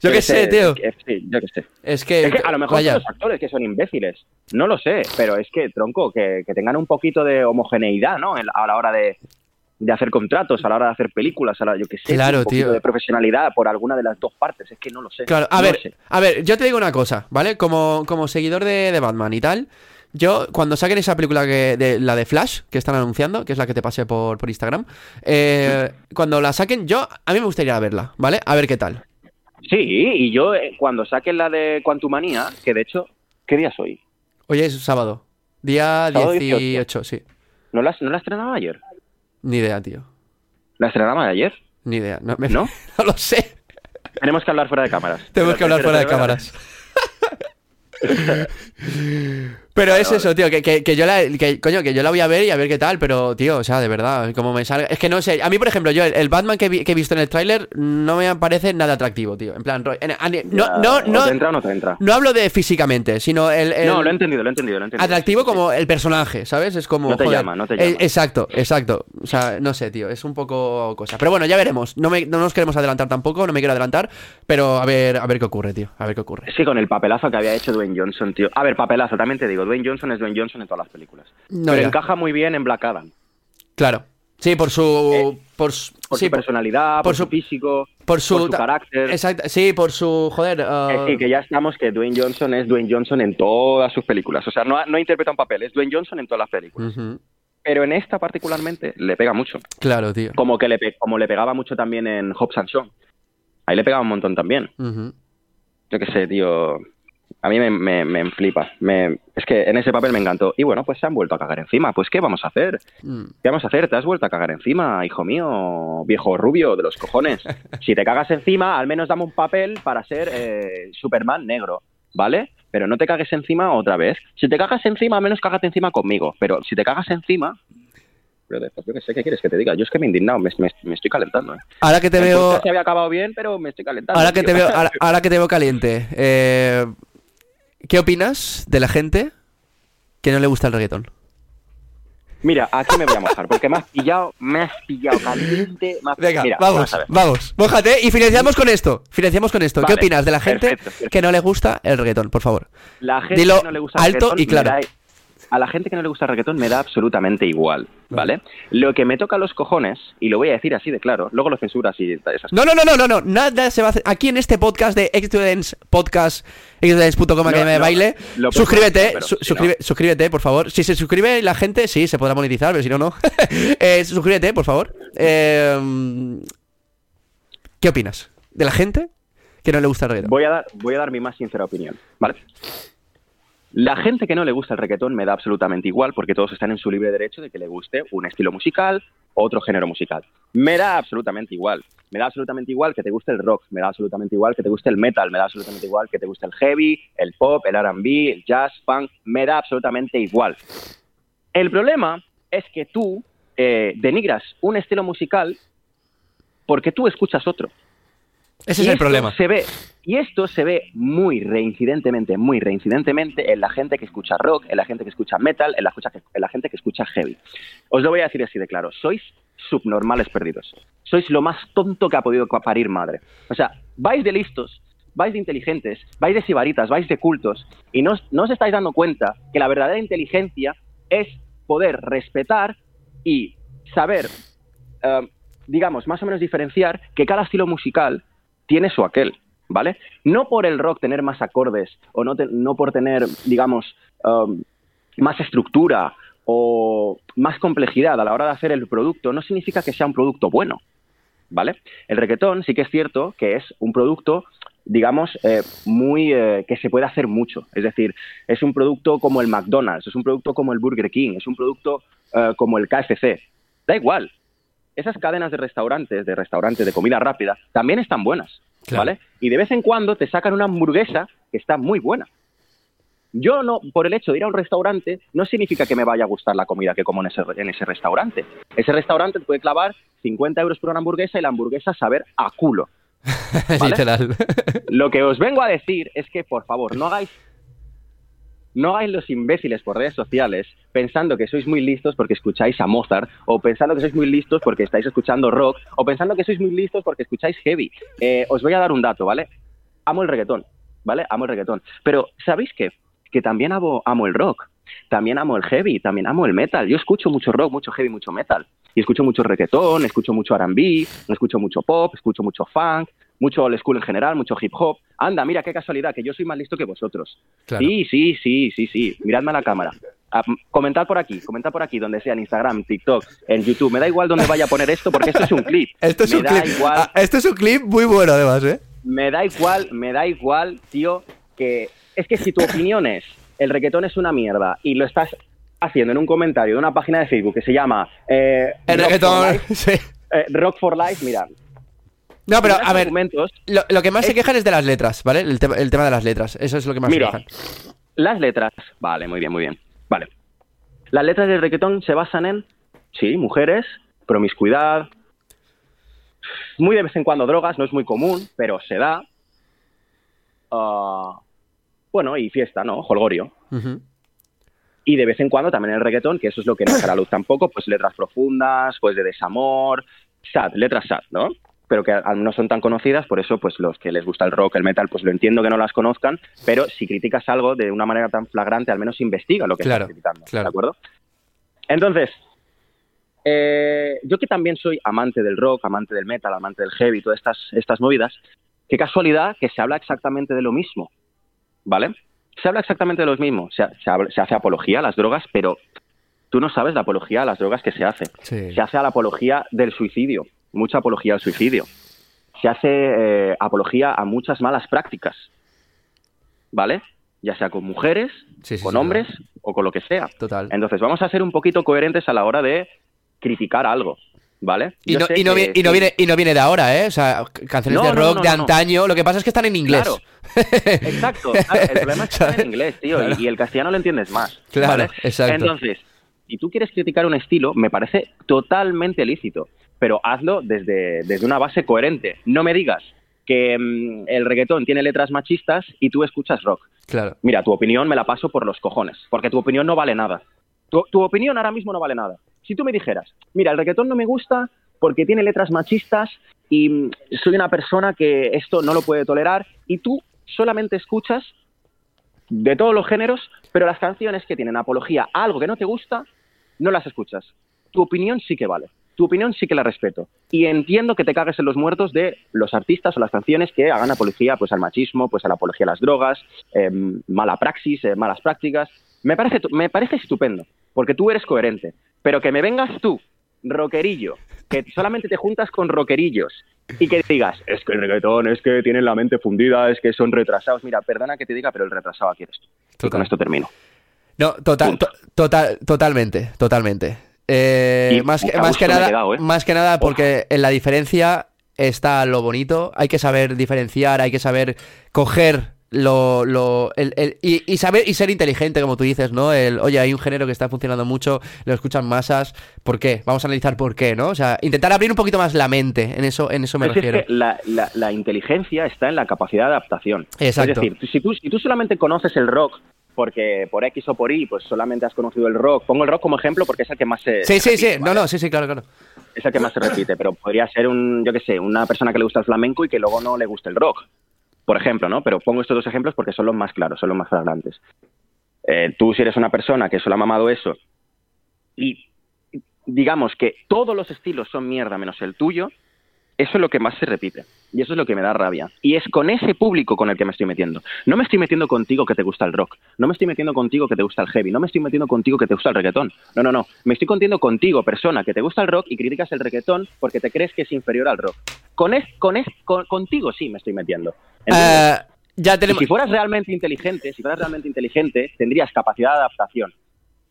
Yo qué sé, tío. sí, yo qué sé. Es que, a lo mejor son los actores que son imbéciles. No lo sé, pero es que, tronco, que, tengan un poquito de homogeneidad, ¿no? A la hora de, de hacer contratos, a la hora de hacer películas, a la yo que sé, claro, un tío. de profesionalidad por alguna de las dos partes, es que no lo sé. Claro, a ver, a ver, yo te digo una cosa, ¿vale? Como, como seguidor de, de Batman y tal, yo, cuando saquen esa película que de, la de Flash, que están anunciando, que es la que te pasé por, por Instagram, eh, cuando la saquen, yo, a mí me gustaría verla, ¿vale? A ver qué tal. Sí, y yo eh, cuando saquen la de Quantumania, que de hecho, ¿qué día es hoy? Hoy es sábado, día 18, sí. ¿No la, ¿No la estrenaba ayer? Ni idea, tío. ¿La estrenaba ayer? Ni idea, no, ¿No? no lo sé. Tenemos que hablar fuera de cámaras. Tenemos que hablar fuera de cámaras. Pero es eso, tío, que, que, yo la, que, coño, que yo la voy a ver y a ver qué tal, pero, tío, o sea, de verdad, como me salga... Es que no sé, a mí, por ejemplo, yo, el, Batman que, he visto en el tráiler no me parece nada atractivo, tío. En plan, no, no, no, te entra o no te entra? No hablo de físicamente, sino el... no, lo he entendido, lo he entendido, lo he entendido. Atractivo como el personaje, ¿sabes? Es como... No te llama, no te llama. exacto, exacto. O sea, no sé, tío, es un poco cosa. Pero bueno, ya veremos. No, me, no nos queremos adelantar tampoco, no me quiero adelantar, pero a ver, a ver qué ocurre, tío. A ver qué ocurre. Sí, con el papelazo que había hecho Dwayne Johnson, tío. A ver, papelazo, también te digo, Dwayne Johnson es Dwayne Johnson en todas las películas. pero encaja muy bien en Black Adam. Claro. Sí, por su. Eh, por, su personalidad, por, su físico, por su, carácter. Exacto, sí, por su. Joder. Uh... sí, que ya estamos que Dwayne Johnson es Dwayne Johnson en todas sus películas. O sea, no, no interpreta un papel, es Dwayne Johnson en todas las películas. Pero en esta particularmente le pega mucho. Claro, tío. Como que le, como le pegaba mucho también en Hobbs and Shaw. Ahí le pegaba un montón también. Yo qué sé, tío a mí me, me, flipa. Me, es que en ese papel me encantó. Y bueno, pues se han vuelto a cagar encima. Pues ¿qué vamos a hacer? Mm. ¿Qué vamos a hacer? Te has vuelto a cagar encima, hijo mío, viejo rubio de los cojones. si te cagas encima, al menos dame un papel para ser eh, Superman negro, ¿vale? Pero no te cagues encima otra vez. Si te cagas encima, al menos cágate encima conmigo. Pero si te cagas encima, pero yo qué sé, ¿qué quieres que te diga? Yo es que me he indignado, me, estoy calentando. ¿eh? Ahora que te veo... Se había acabado bien, pero me estoy calentando. Ahora que, te veo, ahora, que te veo caliente, eh, ¿Qué opinas de la gente que no le gusta el reggaetón? Mira, aquí me voy a mojar, porque me has pillado, me has pillado caliente. Venga, vamos, vamos, mójate y financiamos con esto. Financiamos con esto. ¿Qué opinas de la gente que no le gusta el reggaetón, por favor? La gente Dilo que no le gusta el alto y claro a la gente que no le gusta el reggaetón me da absolutamente igual, ¿vale? Lo que me toca los cojones, y lo voy a decir así de claro, luego lo censuras y esas No, no, no, no, no, no, nada se va a hacer. Aquí en este podcast de Xtudents Podcast, xtudents.com no, de baile, suscríbete, suscríbete, por favor. Si se suscribe la gente, sí, se podrá monetizar, pero si no, no. eh, suscríbete, por favor. Eh, ¿Qué opinas de la gente que no le gusta el reggaetón? Voy a dar, voy a dar mi más sincera opinión, ¿vale? La gente que no le gusta el reggaetón me da absolutamente igual porque todos están en su libre derecho de que le guste un estilo musical o otro género musical. Me da absolutamente igual. Me da absolutamente igual que te guste el rock, me da absolutamente igual que te guste el metal, me da absolutamente igual que te guste el heavy, el pop, el RB, el jazz, funk, me da absolutamente igual. El problema es que tú eh, denigras un estilo musical porque tú escuchas otro. Ese es el problema. Se ve, y esto se ve muy reincidentemente, muy reincidentemente en la gente que escucha rock, en la gente que escucha metal, en la, en la gente que escucha heavy. Os lo voy a decir así de claro, sois subnormales perdidos. Sois lo más tonto que ha podido parir madre. O sea, vais de listos, vais de inteligentes, vais de sibaritas, vais de cultos, y no, os estáis dando cuenta que la verdadera inteligencia es poder respetar y saber, eh, digamos, más o menos diferenciar que cada estilo musical tiene su aquel, ¿vale? No por el rock tener más acordes o no, no por tener, digamos, um, más estructura o más complejidad a la hora de hacer el producto, no significa que sea un producto bueno, ¿vale? El reggaetón sí que es cierto que es un producto digamos, eh, muy eh, que se puede hacer mucho. Es decir, es un producto como el McDonald's, es un producto como el Burger King, es un producto eh, como el KFC. Da igual, esas cadenas de restaurantes, de restaurantes de comida rápida, también están buenas, ¿vale? Y de vez en cuando te sacan una hamburguesa que está muy buena. Yo no, por el hecho de ir a un restaurante, no significa que me vaya a gustar la comida que como en ese, en ese restaurante. Ese restaurante te puede clavar 50 euros por una hamburguesa y la hamburguesa saber a culo. Literal. Lo que os vengo a decir es que, por favor, no hagáis no hagáis los imbéciles por redes sociales pensando que sois muy listos porque escucháis a Mozart, o pensando que sois muy listos porque estáis escuchando rock, o pensando que sois muy listos porque escucháis heavy. Eh, os voy a dar un dato, ¿vale? Amo el reggaetón, ¿vale? Amo el reggaetón. Pero, ¿sabéis qué? Que también amo, el rock, también amo el heavy, también amo el metal. Yo escucho mucho rock, mucho heavy, mucho metal. Y escucho mucho reggaetón, escucho mucho R&B, escucho mucho pop, escucho mucho funk, mucho old school en general, mucho hip hop. Anda, mira qué casualidad, que yo soy más listo que vosotros. Sí, sí, sí, sí, sí. Miradme a la cámara. comentad por aquí, comentad por aquí, donde sea, en Instagram, TikTok, en YouTube. Me da igual dónde vaya a poner esto porque esto es un clip. esto es un clip. Ah, esto es un clip muy bueno, además, ¿eh? Me da igual, me da igual, tío, que es que si tu opinión es el reggaetón es una mierda y lo estás haciendo en un comentario de una página de Facebook que se llama eh, el Rock reggaetón, for Life, sí. Eh, Rock for Life, mira, no, pero a ver, lo, que más se quejan es de las letras, ¿vale? El, tema de las letras, eso es lo que más se quejan. Las letras, vale, muy bien, muy bien. Vale. Las letras del reggaetón se basan en, sí, mujeres, promiscuidad, muy de vez en cuando drogas, no es muy común, pero se da. Ah, bueno, y fiesta, ¿no? Holgorio. Y de vez en cuando también el reggaetón, que eso es lo que no a la luz tampoco, pues letras profundas, pues de desamor, sad, letras sad, ¿no? Pero que no son tan conocidas, por eso pues los que les gusta el rock, el metal, pues lo entiendo que no las conozcan, pero si criticas algo de una manera tan flagrante, al menos investiga lo que estás criticando, ¿de acuerdo? Entonces, eh, yo que también soy amante del rock, amante del metal, amante del heavy, todas estas, estas movidas, qué casualidad que se habla exactamente de lo mismo, ¿vale? Se habla exactamente de lo mismo, se, se, hace apología a las drogas, pero tú no sabes la apología a las drogas que se hace. Se hace a la apología del suicidio, mucha apología al suicidio. Se hace eh, apología a muchas malas prácticas, ¿vale? Ya sea con mujeres, con hombres o con lo que sea. Total. Entonces vamos a ser un poquito coherentes a la hora de criticar algo. ¿Vale? Y no, y, no viene, y no viene de ahora, ¿eh? O sea, canciones de rock de antaño, lo que pasa es que están en inglés. Claro, exacto. el problema es que están en inglés, tío, y, el castellano lo entiendes más. Claro, exacto. Entonces, si tú quieres criticar un estilo, me parece totalmente lícito pero hazlo desde, desde una base coherente. No me digas que mm, el reggaetón tiene letras machistas y tú escuchas rock. Claro. Mira, tu opinión me la paso por los cojones, porque tu opinión no vale nada. Tu, tu opinión ahora mismo no vale nada. Si tú me dijeras, mira, el reggaetón no me gusta porque tiene letras machistas y mm, soy una persona que esto no lo puede tolerar y tú solamente escuchas de todos los géneros, pero las canciones que tienen apología a algo que no te gusta, no las escuchas. Tu opinión sí que vale tu opinión sí que la respeto. Y entiendo que te cagues en los muertos de los artistas o las canciones que hagan apología pues, al machismo, pues a la apología a las drogas, em, mala praxis, eh, malas prácticas. Me parece, me parece estupendo, porque tú eres coherente. Pero que me vengas tú, rockerillo, que solamente te juntas con rockerillos y que digas, es que el reggaetón, es que tienen la mente fundida, es que son retrasados. Mira, perdona que te diga, pero el retrasado aquí eres tú. Y con esto termino. No, total, total, totalmente, totalmente. Eh, más, que, más, que nada, ¿eh? más que nada porque en la diferencia está lo bonito, hay que saber diferenciar, hay que saber coger lo, lo el, y, saber y ser inteligente como tú dices no el oye hay un género que está funcionando mucho lo escuchan masas ¿por qué? vamos a analizar por qué no o sea intentar abrir un poquito más la mente en eso en eso me refiero la, la, inteligencia está en la capacidad de adaptación Exacto. es decir si tú, si tú solamente conoces el rock porque por X o por Y, pues solamente has conocido el rock. Pongo el rock como ejemplo porque es el que más se. Sí, sí, sí, no, no, sí, sí, claro, claro. Es el que más se repite, pero podría ser un, yo qué sé, una persona que le gusta el flamenco y que luego no le gusta el rock, por ejemplo, ¿no? Pero pongo estos dos ejemplos porque son los más claros, son los más flagrantes. Eh, tú, si eres una persona que solo ha mamado eso y digamos que todos los estilos son mierda menos el tuyo, eso es lo que más se repite. Y eso es lo que me da rabia. Y es con ese público con el que me estoy metiendo. No me estoy metiendo contigo que te gusta el rock. No me estoy metiendo contigo que te gusta el heavy. No me estoy metiendo contigo que te gusta el reggaetón. No, no, no. Me estoy metiendo contigo, persona, que te gusta el rock y criticas el reggaetón porque te crees que es inferior al rock. Con es, con es, contigo sí me estoy metiendo. Eh, ya tenemos... si fueras realmente inteligente, si fueras realmente inteligente, tendrías capacidad de adaptación.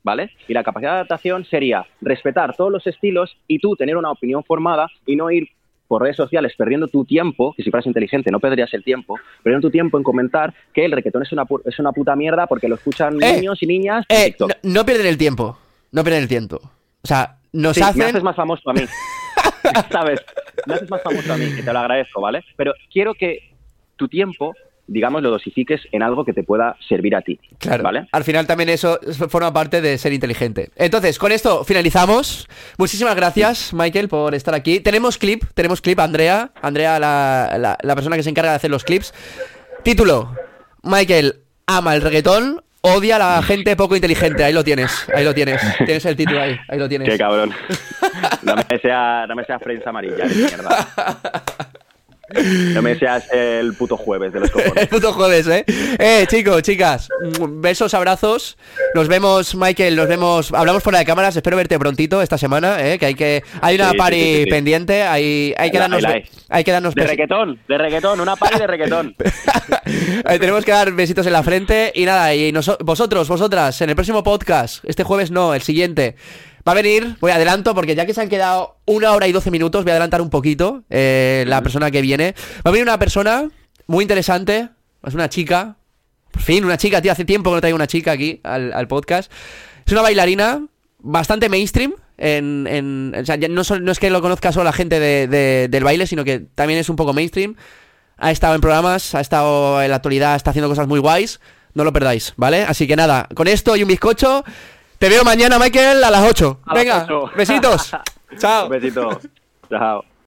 ¿Vale? Y la capacidad de adaptación sería respetar todos los estilos y tú tener una opinión formada y no ir por redes sociales perdiendo tu tiempo, que si fueras inteligente no perderías el tiempo, perdiendo tu tiempo en comentar que el reggaetón es una, es una puta mierda porque lo escuchan eh, niños y niñas. Eh, no, pierden el tiempo, no pierden el tiempo. O sea, nos hacen... Me haces más famoso a mí. ¿Sabes? Me haces más famoso a mí, que te lo agradezco, ¿vale? Pero quiero que tu tiempo digamos, lo dosifiques en algo que te pueda servir a ti. Claro. ¿vale? Al final también eso forma parte de ser inteligente. Entonces, con esto finalizamos. Muchísimas gracias, Michael, por estar aquí. Tenemos clip, tenemos clip, Andrea. Andrea, la, la persona que se encarga de hacer los clips. Título: Michael ama el reggaetón odia a la gente poco inteligente. Ahí lo tienes, ahí lo tienes. Tienes el título ahí, ahí lo tienes. Qué cabrón. No me sea, no me sea prensa amarilla, de mierda. No me seas el puto jueves de los cojones. el puto jueves, ¿eh? Eh, chicos, chicas, besos, abrazos. Nos vemos, Michael, nos vemos. Hablamos fuera de cámaras. Espero verte prontito esta semana, ¿eh? Que hay que. Hay una party pendiente. Hay, hay que darnos. Hay que darnos. De reggaetón, de reggaetón, una party de reggaetón. tenemos que dar besitos en la frente. Y nada, y vosotros, vosotras, en el próximo podcast, este jueves no, el siguiente. Va a venir, voy adelanto, porque ya que se han quedado una hora y doce minutos, voy a adelantar un poquito eh, la persona que viene. Va a venir una persona muy interesante, es una chica, por fin, una chica, tío, hace tiempo que no traigo una chica aquí al, podcast. Es una bailarina bastante mainstream, en, o sea, no, no, es que lo conozca solo la gente del baile, sino que también es un poco mainstream. Ha estado en programas, ha estado en la actualidad, está haciendo cosas muy guays. No lo perdáis, ¿vale? Así que nada, con esto y un bizcocho. Te veo mañana, Michael, a las 8. Venga, besitos. Chao. besito. Chao.